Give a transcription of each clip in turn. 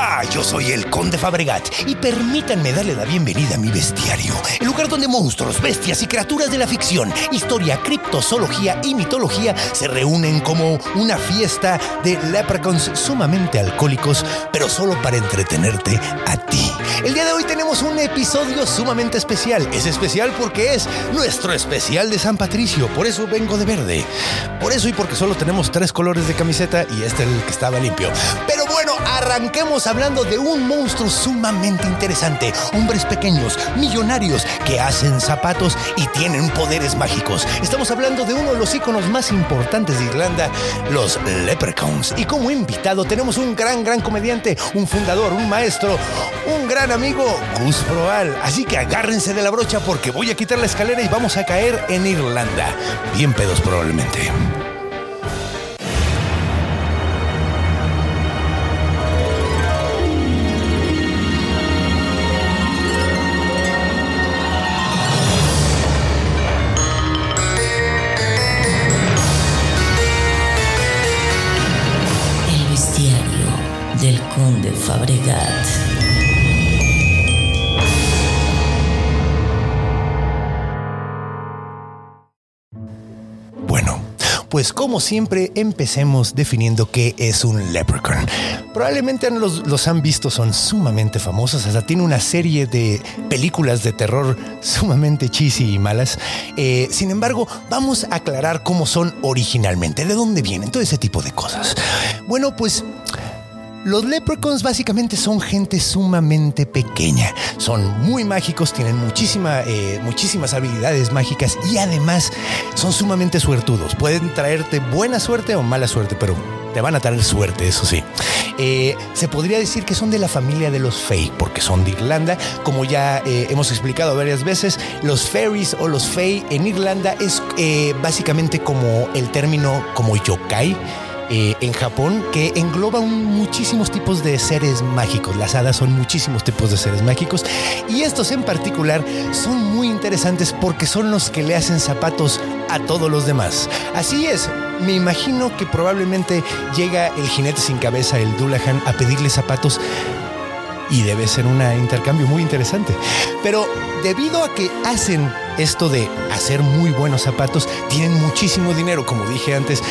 Hola, yo soy el Conde Fabregat y permítanme darle la bienvenida a mi bestiario, el lugar donde monstruos, bestias y criaturas de la ficción, historia, criptozoología y mitología se reúnen como una fiesta de leprechauns sumamente alcohólicos, pero solo para entretenerte a ti. El día de hoy tenemos un episodio sumamente especial. Es especial porque es nuestro especial de San Patricio, por eso vengo de verde. Por eso y porque solo tenemos tres colores de camiseta y este es el que estaba limpio. Pero bueno, arranquemos hablando de un monstruo sumamente interesante. Hombres pequeños, millonarios, que hacen zapatos y tienen poderes mágicos. Estamos hablando de uno de los iconos más importantes de Irlanda, los Leprechauns. Y como invitado tenemos un gran, gran comediante, un fundador, un maestro, un gran amigo, Gus Proal. Así que agárrense de la brocha porque voy a quitar la escalera y vamos a caer en Irlanda. Bien pedos probablemente. Fabregat. Bueno, pues como siempre empecemos definiendo qué es un leprechaun. Probablemente los, los han visto, son sumamente famosos, hasta tiene una serie de películas de terror sumamente cheesy y malas. Eh, sin embargo, vamos a aclarar cómo son originalmente, de dónde vienen, todo ese tipo de cosas. Bueno, pues los leprechauns básicamente son gente sumamente pequeña. Son muy mágicos, tienen muchísima, eh, muchísimas habilidades mágicas y además son sumamente suertudos. Pueden traerte buena suerte o mala suerte, pero te van a traer suerte, eso sí. Eh, se podría decir que son de la familia de los Fey, porque son de Irlanda. Como ya eh, hemos explicado varias veces, los fairies o los Fey en Irlanda es básicamente como el término como yokai eh, en Japón que engloba muchísimos tipos de seres mágicos. Las hadas son muchísimos tipos de seres mágicos y estos en particular son muy interesantes porque son los que le hacen zapatos a todos los demás. Así es, me imagino que probablemente llega el jinete sin cabeza, el Dullahan, a pedirle zapatos y debe ser un intercambio muy interesante. Pero debido a que hacen esto de hacer muy buenos zapatos, tienen muchísimo dinero, como dije antes.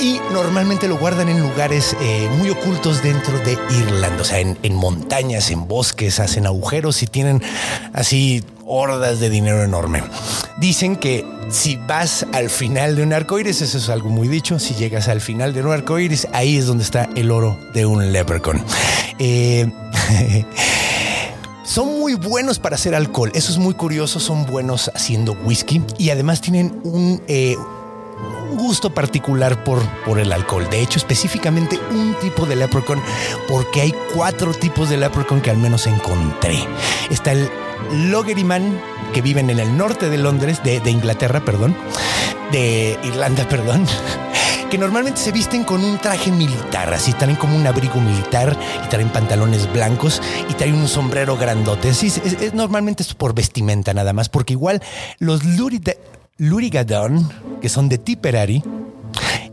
Y normalmente lo guardan en lugares eh, muy ocultos dentro de Irlanda, o sea, en, montañas, en bosques, hacen agujeros y tienen así hordas de dinero enorme. Dicen que si vas al final de un arco iris, eso es algo muy dicho, si llegas al final de un arco iris, ahí es donde está el oro de un leprechaun. Eh, son muy buenos para hacer alcohol, eso es muy curioso, son buenos haciendo whisky y además tienen un... eh, gusto particular por, por el alcohol. De hecho, específicamente un tipo de leprechaun, porque hay cuatro tipos de leprechaun que al menos encontré. Está el Loggerman, que viven en el norte de Londres, de, Inglaterra, perdón, de Irlanda, perdón. Que normalmente se visten con un traje militar, así traen como un abrigo militar y traen pantalones blancos y traen un sombrero grandote. Sí, es, es- normalmente es por vestimenta nada más, porque igual los Lurida- Lurigadon, que son de Tipperary,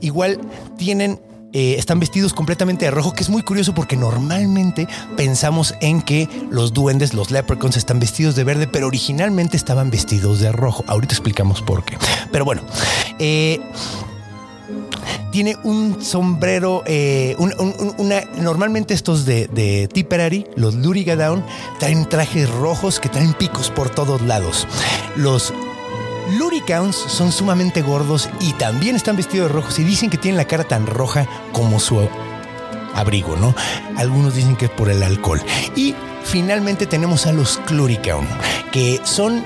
igual tienen eh, están vestidos completamente de rojo, que es muy curioso porque normalmente pensamos en que los duendes, los leprechauns, están vestidos de verde, pero originalmente estaban vestidos de rojo. Ahorita explicamos por qué. Pero bueno, eh, tiene un sombrero, eh, un- un- un- una, normalmente estos de, de Tipperary, los Lurigadown, traen trajes rojos que traen picos por todos lados. Los Luricauns son sumamente gordos y también están vestidos de rojos y dicen que tienen la cara tan roja como su abrigo, ¿no? Algunos dicen que es por el alcohol. Y finalmente tenemos a los Cluricaun, que son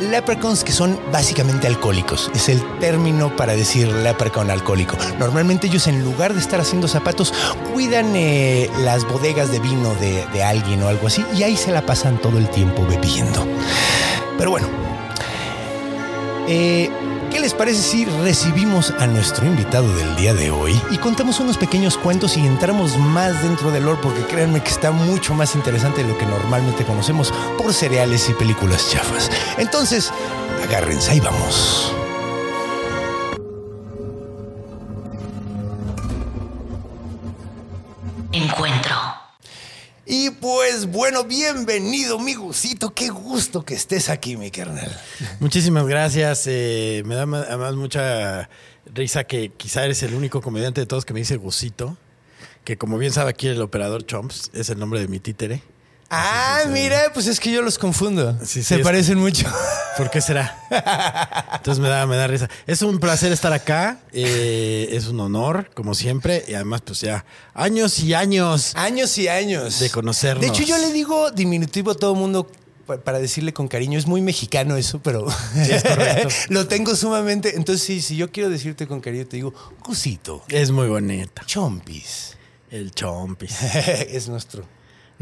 leprechauns que son básicamente alcohólicos. Es el término para decir leprechaun alcohólico. Normalmente ellos en lugar de estar haciendo zapatos, cuidan eh, las bodegas de vino de, de alguien o algo así y ahí se la pasan todo el tiempo bebiendo. Pero bueno, eh, ¿Qué les parece si recibimos a nuestro invitado del día de hoy y contamos unos pequeños cuentos y entramos más dentro del lore? Porque créanme que está mucho más interesante de lo que normalmente conocemos por cereales y películas chafas. Entonces, agárrense, ahí vamos. Y pues bueno, bienvenido, mi gusito. Qué gusto que estés aquí, mi carnal. Muchísimas gracias. eh, me da además mucha risa que quizá eres el único comediante de todos que me dice Gusito. Que como bien sabe aquí el operador Chomps es el nombre de mi títere. Ah, mira, pues es que yo los confundo. Sí, sí, Se es- parecen mucho. ¿Por qué será? Entonces me da, me da risa. Es un placer estar acá. eh, es un honor, como siempre. Y además, pues ya años y años. Años y años. De conocernos. De hecho, yo le digo diminutivo a todo mundo pa- para decirle con cariño. Es muy mexicano eso, pero es correcto. lo tengo sumamente. Entonces, sí, si yo quiero decirte con cariño, te digo, Cusito, Es muy bonita. Chompis. El Chompis. es nuestro,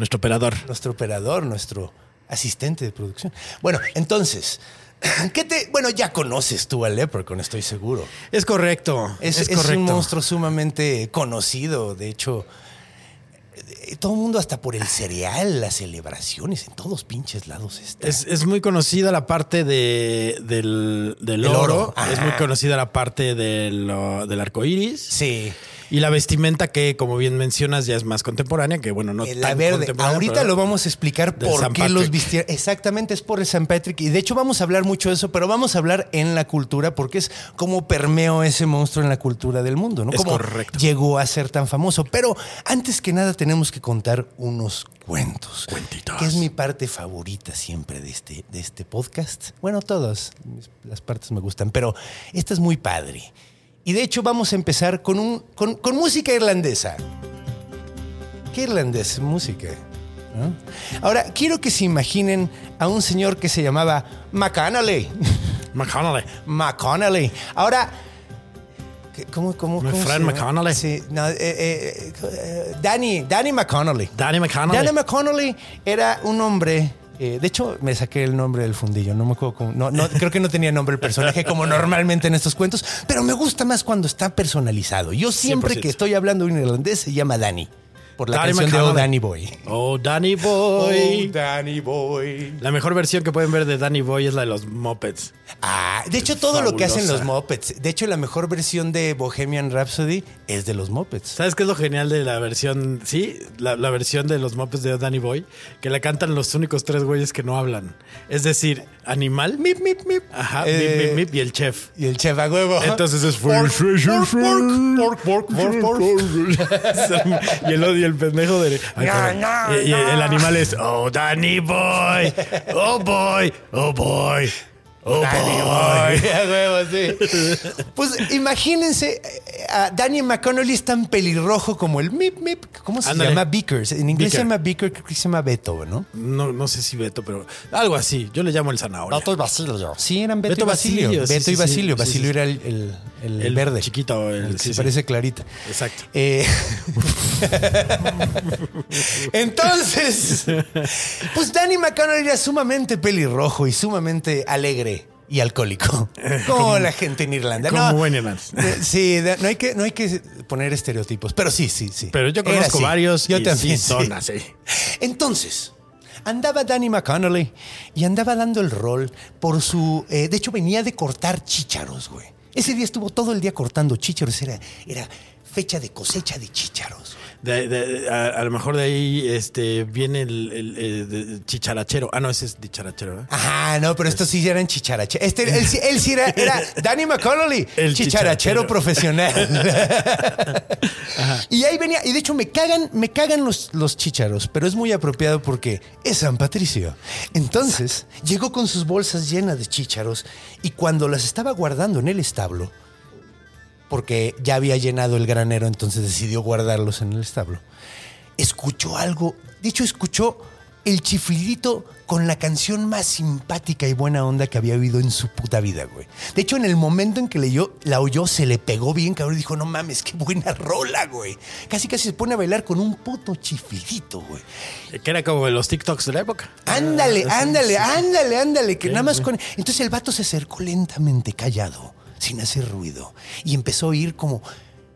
Nuestro operador. nuestro operador, nuestro asistente de producción. Bueno, entonces, ¿qué te. Bueno, ya conoces tú al Leprechaun, estoy seguro. Es correcto. Es, Es, es correcto. un monstruo sumamente conocido. De hecho, eh, todo el mundo, hasta por el cereal, las celebraciones, en todos pinches lados está. Es, es muy conocida la parte de, del, del El oro. oro. Es muy conocida la parte del, del arco iris. sí. Y la vestimenta que, como bien mencionas, ya es más contemporánea, que bueno, no Eh, la tan verde. contemporánea, Ahorita lo vamos a explicar por San qué los vistieron. Exactamente, es por el San Patrick. Y de hecho vamos a hablar mucho de eso, pero vamos a hablar en la cultura porque es como permeó ese monstruo en la cultura del mundo, ¿no? Es Como correcto. llegó a ser tan famoso. Pero antes que nada tenemos que contar unos cuentos. Cuentitos. Que es mi parte favorita siempre de este, de este podcast. Bueno, todas las partes me gustan, pero esta es muy padre. Y de hecho vamos a empezar con, un, con, con música irlandesa. ¿Qué irlandés? Música. ¿no? Ahora, quiero que se imaginen a un señor que se llamaba McConnelly. McConnell. McConnelly. Ahora, ¿qué- ¿cómo, cómo, cómo llama? McConnelly. Sí, no, eh, eh, eh, Danny, Danny McConnelly. Danny McConnell. Danny McConnelly era un hombre. Eh, de hecho, me saqué el nombre del fundillo. No me acuerdo cómo. No, no, creo que no tenía nombre el personaje como normalmente en estos cuentos, pero me gusta más cuando está personalizado. Yo siempre 100%. que estoy hablando de un irlandés se llama Danny. Por la Danny canción de Oh. Danny Boy. Oh, Danny Boy. Danny Boy. La mejor versión que pueden ver de Danny Boy es la de los Muppets. Ah, de hecho, todo lo que hacen los Fabulosa. Muppets. De hecho, la mejor versión de Bohemian Rhapsody es de los Muppets. ¿Sabes qué es lo genial de la versión? Sí, la, la versión de los Muppets de Danny Boy, que la cantan los únicos tres güeyes que no hablan. Es decir, Animal, mip, mip, mip. Ajá, Eh, mip, mip, mip, y el chef. Y el chef a huevo. Entonces es Pork, pork, pork, pork, pork, pork, y el odio, el pendejo de. Ay, No, cabrón. no, y, el animal es Oh Danny Boy. Oh boy. Oh boy. Oh Danny boy. Huevo, sí. Pues imagínense, eh, a Danny McConnelly es tan pelirrojo como el Mip Mip. ¿Cómo se Ándale. llama? Beakers. En inglés se Beaker. llama Beaker, creo que se llama Beto, ¿no? No, no sé si Beto, pero algo así. Yo le llamo el zanahoria. y Basilio. Sí, eran Beto, Beto y Basilio. Basilio, Beto sí, y. Basilio. Sí, Basilio era el, el- el El verde. chiquito, el- que se parece clarita. Exacto. Eh, Entonces, pues Danny McConnell era sumamente pelirrojo y sumamente alegre y alcohólico. Como la gente en Irlanda. como No, buen irlandés. eh, Sí, no hay, que, no hay que poner estereotipos, pero sí, sí, sí. Pero yo conozco así. varios Yo y también. sí son sí. así. Entonces, andaba Danny McConnelly y andaba dando el rol por su. eh, de hecho, venía de cortar chícharos, güey. Ese día estuvo todo el día cortando chícharos. Era, era fecha de cosecha de chícharos. De- de- a, a lo mejor de ahí este, viene el, el- el- de- chicharachero. Ah, no, ese es dicharachero. ¿eh? Ajá, no, pero estos sí eran chicharacheros. Este, él, él sí era, era Danny McConnelly, El chicharachero chicharachero. profesional. y ahí venía, y de hecho me cagan, me cagan los, los chícharos, pero es muy apropiado porque es San Patricio. Entonces, llegó con sus bolsas llenas de chícharos y cuando las estaba guardando en el establo, porque ya había llenado el granero, entonces decidió guardarlos en el establo. Escuchó algo, de hecho escuchó el chiflidito con la canción más simpática y buena onda que había oído en su puta vida, güey. De hecho, en el momento en que leyó, la oyó, se le pegó bien, cabrón, y dijo, no mames, qué buena rola, güey. Casi casi se pone a bailar con un puto chiflidito, güey. Que era como los TikToks de la época. Ándale, Ah, ándale, sí. ándale, ándale, que nada más con... Entonces el vato se acercó lentamente, callado, sin hacer ruido, y empezó a oír como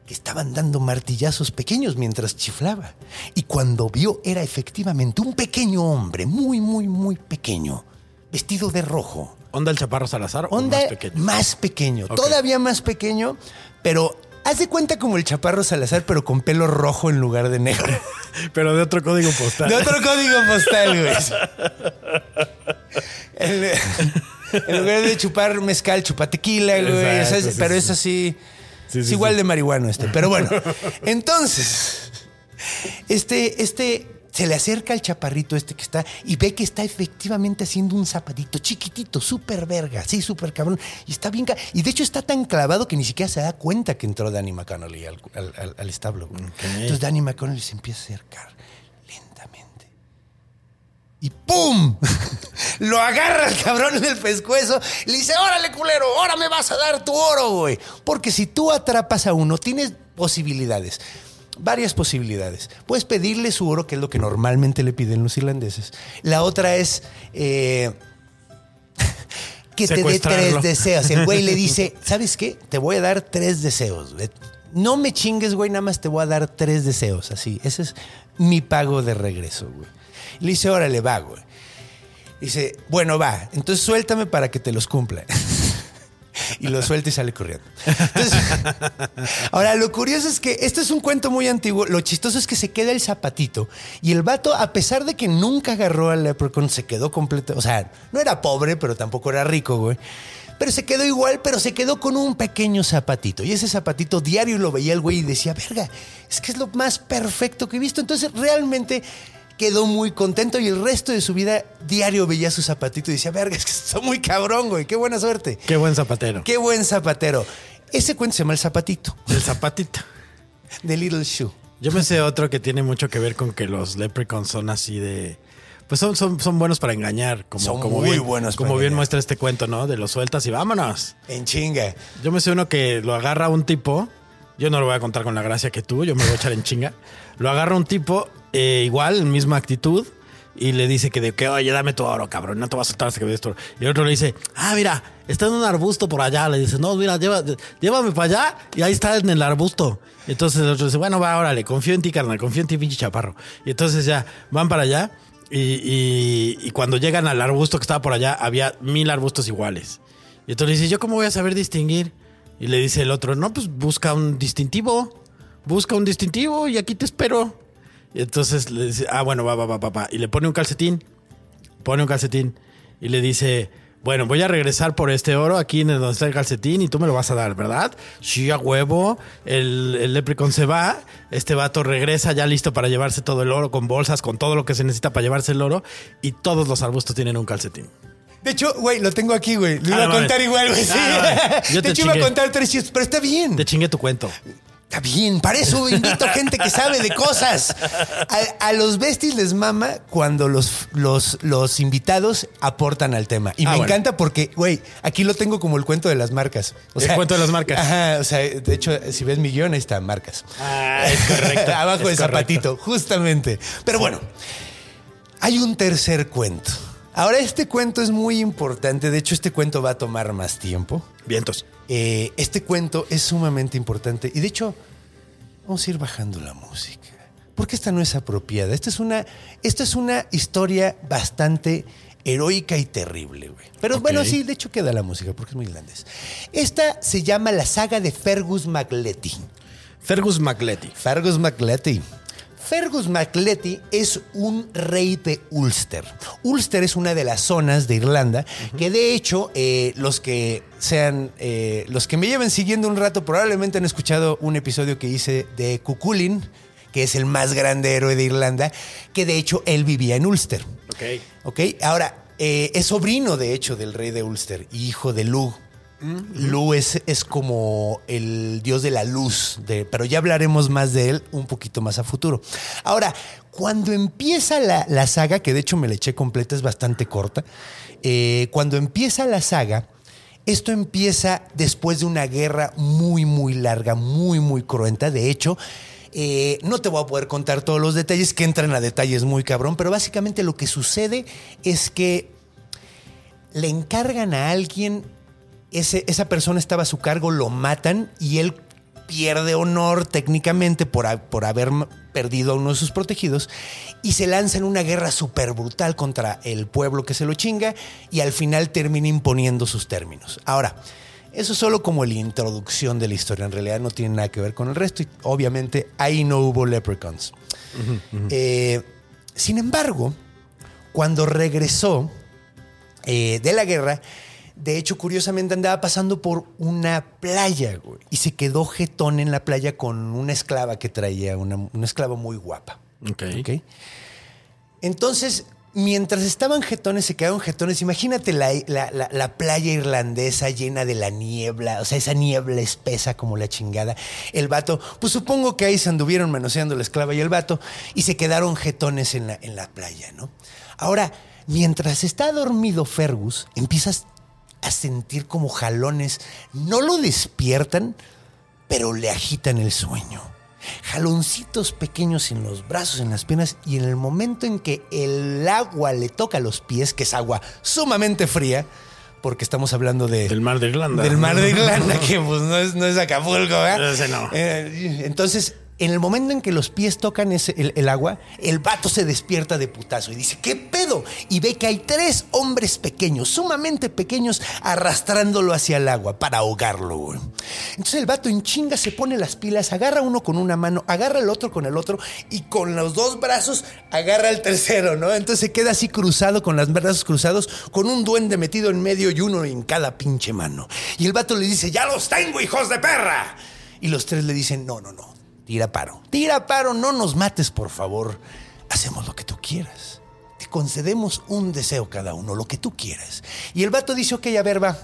que estaban dando martillazos pequeños mientras chiflaba. Y cuando vio era efectivamente un pequeño hombre, muy, muy, muy pequeño, vestido de rojo. ¿Onda el Chaparro Salazar o Onda más pequeño? más pequeño, todavía más pequeño, pero haz de cuenta como el chaparro Salazar, pero con pelo rojo en lugar de negro. Pero de otro código postal. De otro código postal, güey. En, en lugar de chupar mezcal, chupa tequila, güey. Exacto, sí, pero sí. es así. Sí, es igual de marihuano este. Pero bueno, entonces, este, este se le acerca al chaparrito este que está y ve que está efectivamente haciendo un zapatito chiquitito, súper verga, sí, súper cabrón. Y está bien. Y de hecho está tan clavado que ni siquiera se da cuenta que entró Danny McConnelly al, al- al- al establo. güey. Entonces Danny McConnelly se empieza a acercar. Y ¡pum! Lo agarra el cabrón en el pescuezo y le dice, órale culero, ahora me vas a dar tu oro, güey. Porque si tú atrapas a uno, tienes posibilidades. Varias posibilidades. Puedes pedirle su oro, que es lo que normalmente le piden los irlandeses. La otra es eh, que te dé tres deseos. El güey le dice, ¿sabes qué? Te voy a dar tres deseos. güey. No me chingues, güey, nada más te voy a dar tres deseos. Así, ese es mi pago de regreso, güey. Le dice, órale, va, güey. Dice, bueno, va, entonces suéltame para que te los cumpla. y lo suelta y sale corriendo. Entonces, ahora, lo curioso es que este es un cuento muy antiguo. Lo chistoso es que se queda el zapatito y el vato, a pesar de que nunca agarró al leprechaun, se quedó completo. O sea, no era pobre, pero tampoco era rico, güey. Pero se quedó igual, pero se quedó con un pequeño zapatito. Y ese zapatito diario lo veía el güey y decía, verga, es que es lo más perfecto que he visto. Entonces, realmente quedó muy contento y el resto de su vida diario veía su zapatito y decía, verga, es que está muy cabrón, güey, qué buena suerte. Qué buen zapatero. Qué buen zapatero. Ese cuento se llama El Zapatito, El zapatito. de Little Shoe. Yo me sé otro que tiene mucho que ver con que los leprechauns son así de. Pues son, son, son buenos para engañar. Como, Son como muy bien, buenos Como bien engañar. muestra este cuento, ¿no? De los sueltas y vámonos. En chinga. Yo me sé uno que lo agarra un tipo. Yo no lo voy a contar con la gracia que tú, yo me voy a echar en chinga. Lo agarra un tipo, eh, igual, misma actitud, y le dice que de que, oye, dame tu oro, cabrón, no te vas a soltar hasta que me oro. Y el otro le dice, ah, mira, está en un arbusto por allá. Le dice, no, mira, lleva- llévame para allá, y ahí está en el arbusto. Entonces el otro dice, bueno, va, órale, confío en ti, carnal, confío en ti, pinche chaparro. Y entonces ya van para allá, y, y- y cuando llegan al arbusto que estaba por allá, había mil arbustos iguales. Y entonces le dice, ¿yo cómo voy a saber distinguir? Y le dice el otro, no, pues busca un distintivo. Busca un distintivo y aquí te espero. Y entonces le dice, ah, bueno, va, va, va, va. Y le pone un calcetín. Pone un calcetín. Y le dice, bueno, voy a regresar por este oro aquí en donde está el calcetín y tú me lo vas a dar, ¿verdad? Sí, a huevo. El, el leprechaun se va. Este vato regresa ya listo para llevarse todo el oro, con bolsas, con todo lo que se necesita para llevarse el oro. Y todos los arbustos tienen un calcetín. De hecho, güey, lo tengo aquí, güey. Lo Ah, iba a no contar mames. igual, güey. sí. Ah, mames. Yo de te hecho, iba a chingué. contar tres chistes, pero está bien. Te chingue tu cuento. Está bien, para eso invito gente que sabe de cosas. A, a los besties les mama cuando los, los, los invitados aportan al tema. Y Ah, me bueno. encanta porque, güey, aquí lo tengo como el cuento de las marcas. O El cuento de las marcas. Ajá, o sea, de hecho, si ves mi guion, ahí está, marcas. Ah, es correcto. Abajo del zapatito, justamente. Pero bueno, hay un tercer cuento. Ahora, este cuento es muy importante. De hecho, este cuento va a tomar más tiempo. Vientos. Eh, este cuento es sumamente importante y de hecho vamos a ir bajando la música porque esta no es apropiada. Esta es una, esta es una historia bastante heroica y terrible, güey. Pero bueno, sí, de hecho queda la música porque es muy irlandés. Esta se llama la saga de Fergus MacLetty. Fergus McLetty. Fergus MacLetty. Fergus MacLetty es un rey de Ulster. Ulster es una de las zonas de Irlanda que de hecho eh, los que sean eh, los que me lleven siguiendo un rato probablemente han escuchado un episodio que hice de Cuculin, que es el más grande héroe de Irlanda, que de hecho él vivía en Ulster. Ok. ¿Ok? Ahora, eh, es sobrino de hecho del rey de Ulster hijo de Lug. Lu es, como el dios de la luz, pero ya hablaremos más de él un poquito más a futuro. Ahora, cuando empieza la, la saga, que de hecho me la eché completa, es bastante corta, eh, cuando empieza la saga, esto empieza después de una guerra muy, muy larga, muy, muy cruenta. De hecho, eh, no te voy a poder contar todos los detalles, que entran a detalles muy cabrón, pero básicamente lo que sucede es que le encargan a alguien, ese- esa persona estaba a su cargo, lo matan y él pierde honor técnicamente por, por haber perdido a uno de sus protegidos y se lanza en una guerra súper brutal contra el pueblo que se lo chinga y al final termina imponiendo sus términos. Ahora, eso es solo como la introducción de la historia, en realidad no tiene nada que ver con el resto y obviamente ahí no hubo leprechauns. Eh, sin embargo, cuando regresó eh, de la guerra, de hecho, curiosamente andaba pasando por una playa güey, y se quedó jetón en la playa con una esclava que traía, una, una esclava muy guapa. Ok. ¿ok? Entonces, mientras estaban jetones, se quedaron jetones. Imagínate la, la- la- la playa irlandesa llena de la niebla, o sea, esa niebla espesa como la chingada. El vato, pues supongo que ahí se anduvieron manoseando la esclava y el vato y se quedaron jetones en la, en la playa, ¿no? Ahora, mientras está dormido Fergus, empiezas a sentir como jalones. No lo despiertan, pero le agitan el sueño. Jaloncitos pequeños en los brazos, en las piernas, y en el momento en que el agua le toca los pies, que es agua sumamente fría, porque estamos hablando de, Del mar de Irlanda. del mar de Irlanda, que pues no es, no es Acapulco. Eh, entonces, en el momento en que los pies tocan el, agua, el vato se despierta de putazo y dice, ¿qué pedo? Y ve que hay tres hombres pequeños, sumamente pequeños, arrastrándolo hacia el agua para ahogarlo. Entonces el vato en chinga se pone las pilas, agarra uno con una mano, agarra el otro con el otro y con los dos brazos agarra el tercero, ¿no? Entonces se queda así cruzado, con los brazos cruzados, con un duende metido en medio y uno en cada pinche mano. Y el vato le dice, ya los tengo, hijos de perra. Y los tres le dicen, no, no, no, tira paro. Tira paro, no nos mates, por favor. Hacemos lo que tú quieras. Te concedemos un deseo cada uno, lo que tú quieras. Y el vato dice, ok, a ver, va.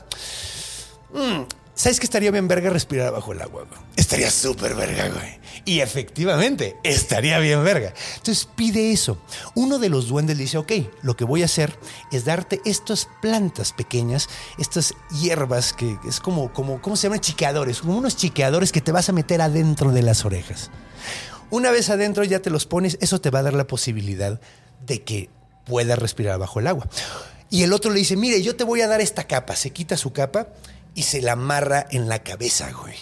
Mm, ¿Sabes que estaría bien verga respirar bajo el agua? Estaría súper verga, güey. Y efectivamente, estaría bien verga. Entonces pide eso. Uno de los duendes dice, ok, lo que voy a hacer es darte estas plantas pequeñas, estas hierbas que es como, como ¿cómo se llaman? Chiqueadores. Como unos chiqueadores que te vas a meter adentro de las orejas. Una vez adentro ya te los pones, eso te va a dar la posibilidad de que puedas respirar bajo el agua. Y el otro le dice, mire, yo te voy a dar esta capa. Se quita su capa y se la amarra en la cabeza, güey.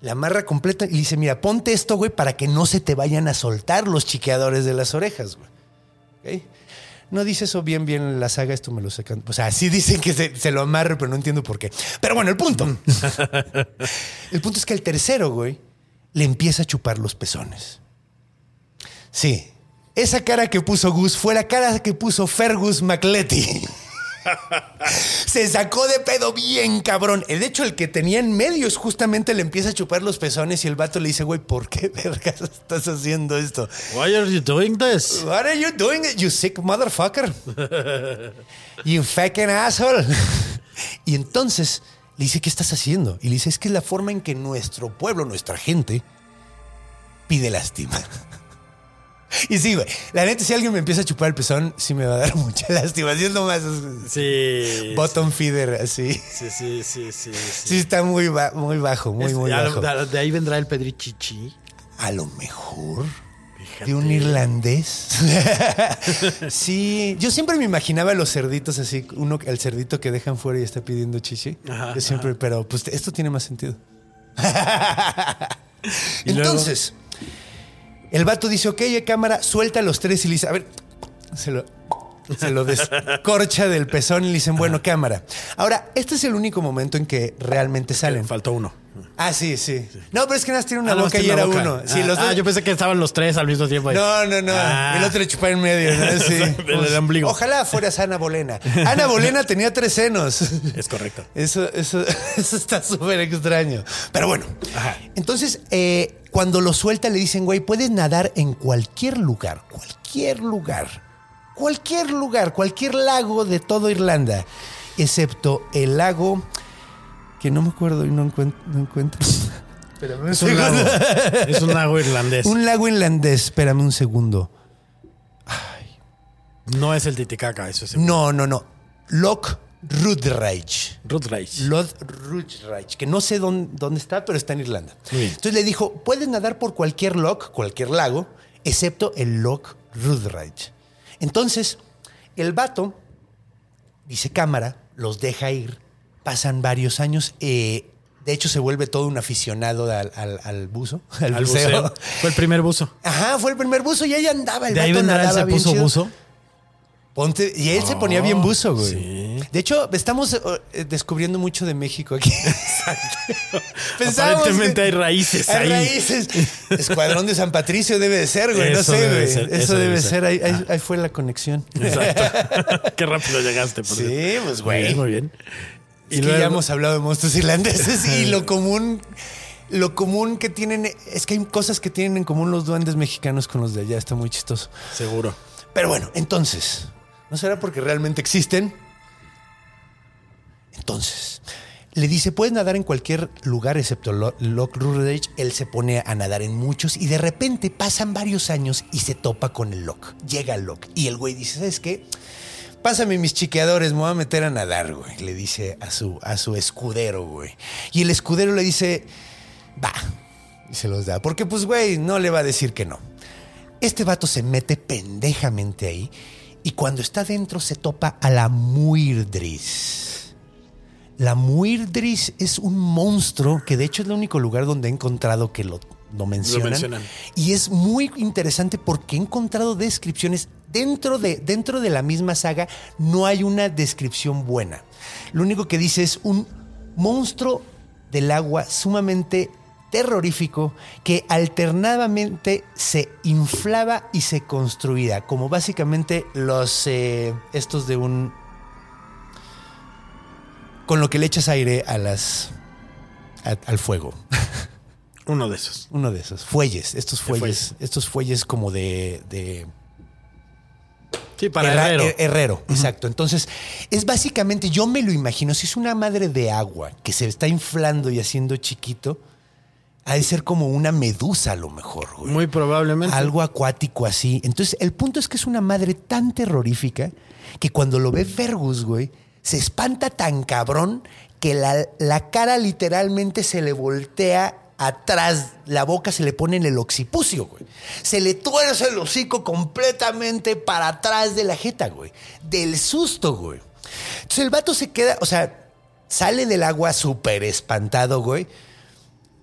La amarra completa y le dice, mira, ponte esto, güey, para que no se te vayan a soltar los chiqueadores de las orejas, güey. ¿Ok? No dice eso bien, bien en la saga, esto me lo sacan. O sea, sí dicen que se, se lo amarre, pero no entiendo por qué. Pero bueno, el punto. el punto es que el tercero, güey, le empieza a chupar los pezones. Sí. Esa cara que puso Gus fue la cara que puso Fergus McLetty. Se sacó de pedo bien cabrón. De hecho, el que tenía en medio es justamente le empieza a chupar los pezones y el vato le dice, güey, ¿por qué vergas estás haciendo esto? Why are you doing this? What are you doing, you sick motherfucker? You fucking asshole. Y entonces le dice, ¿qué estás haciendo? Y le dice, es que es la forma en que nuestro pueblo, nuestra gente, pide lástima. Y sí, güey. La neta, si alguien me empieza a chupar el pezón, sí me va a dar mucha lástima. Así es nomás. Sí. Bottom feeder, así. Sí, sí, sí, sí. Sí, está muy, ba- muy bajo, muy, Es- muy bajo. de, de ahí vendrá el pedrichichi. A lo mejor. Fíjate. De un irlandés. sí, yo siempre me imaginaba los cerditos así, uno, el cerdito que dejan fuera y está pidiendo chichi. Ajá, yo siempre, pero pues esto tiene más sentido. Luego- Entonces, el vato dice, ok, cámara, suelta los tres y le dice, a ver, se lo, se lo descorcha del pezón y le dicen, bueno, cámara. Ahora, este es el único momento en que realmente salen. Faltó uno. Ah, sí, sí. No, pero es que nada más tiene una Ah, boca y era boca. uno. Sí, ah, los ah, yo pensé que estaban los tres al mismo tiempo. ahí. no, no, no. Ah. El otro le chupaba en medio. ¿no? Sí. Del ombligo. Ojalá fueras Ana Bolena. Ana Bolena tenía tres senos. Es correcto. Eso, eso, eso está súper extraño. Pero bueno. Ajá. Entonces, eh, cuando lo suelta, le dicen, güey, puedes nadar en cualquier lugar. Cualquier lugar. Cualquier lugar. Cualquier lago de todo Irlanda. Excepto el lago Que no me acuerdo y no encuentro. No encuentro. Espérame Es un lago. es un lago irlandés. Un lago irlandés. Espérame un segundo. No es el Titicaca, eso es. No, no, no. Loch Rudreich. Rutreich. Lord Rudreich, que no sé dónde, dónde está, pero está en Irlanda. Entonces le dijo, puedes nadar por cualquier loch, cualquier lago, excepto el Loch Rudreich. Entonces, el vato, dice cámara, los deja ir, pasan varios años, eh, de hecho se vuelve todo un aficionado al, al- al buzo, al, Al buceo. buceo. Fue el primer buzo. Ajá, fue el primer buzo y ahí andaba. El De ahí vato vendrá nadaba se bien puso chido. buzo. Ponte, y él se ponía bien buzo, güey. sí. De hecho, estamos eh, descubriendo mucho de México aquí. Pensábamos Aparentemente que- hay raíces hay ahí. raíces. Escuadrón de San Patricio debe de ser, güey. no Eso sé, debe güey. ser, Eso, eso debe ser. ser. Ahí, ahí- ahí fue la conexión. Exacto. Qué rápido llegaste. por Sí, pues, güey. Muy bien. Es que ya hemos hablado de monstruos irlandeses y lo común, lo común que tienen, es que hay cosas que tienen en común los duendes mexicanos con los de allá. Está muy chistoso. Seguro. Pero bueno, entonces, ¿no será porque realmente existen? Entonces, le dice, puedes nadar en cualquier lugar excepto Lo- Loch Rudreich. Él se pone a nadar en muchos y de repente pasan varios años y se topa con el Loch. Llega al Loch y el güey dice, ¿sabes qué? Pásame mis chiqueadores, me voy a meter a nadar, güey. Le dice a su, a su escudero, güey. Y el escudero le dice, va. Y se los da. Porque, pues, güey, no le va a decir que no. Este vato se mete pendejamente ahí y cuando está dentro se topa a la Muirdris. La Muirdris es un monstruo que de hecho es el único lugar donde he encontrado que lo, lo mencionan. mencionan. Y es muy interesante porque he encontrado descripciones dentro de, dentro de la misma saga. No hay una descripción buena. Lo único que dice es un monstruo del agua sumamente terrorífico que alternadamente se inflaba y se construía, como básicamente los eh, estos de un con lo que le echas aire a las a- al fuego. Uno de esos. Uno de esos fuelles, estos fuelles, fuelles. estos fuelles como de, de Sí, para Herra- herrero. her- herrero, exacto. Entonces, es básicamente, yo me lo imagino, si es una madre de agua que se está inflando y haciendo chiquito, ha de ser como una medusa a lo mejor, güey. Muy probablemente. Algo acuático así. Entonces, el punto es que es una madre tan terrorífica que cuando lo ve Fergus, güey, se espanta tan cabrón que la, la cara literalmente se le voltea atrás, la boca se le pone en el occipucio, güey. Se le tuerce el hocico completamente para atrás de la jeta, güey. Del susto, güey. Entonces el vato se queda, o sea, sale del agua súper espantado, güey.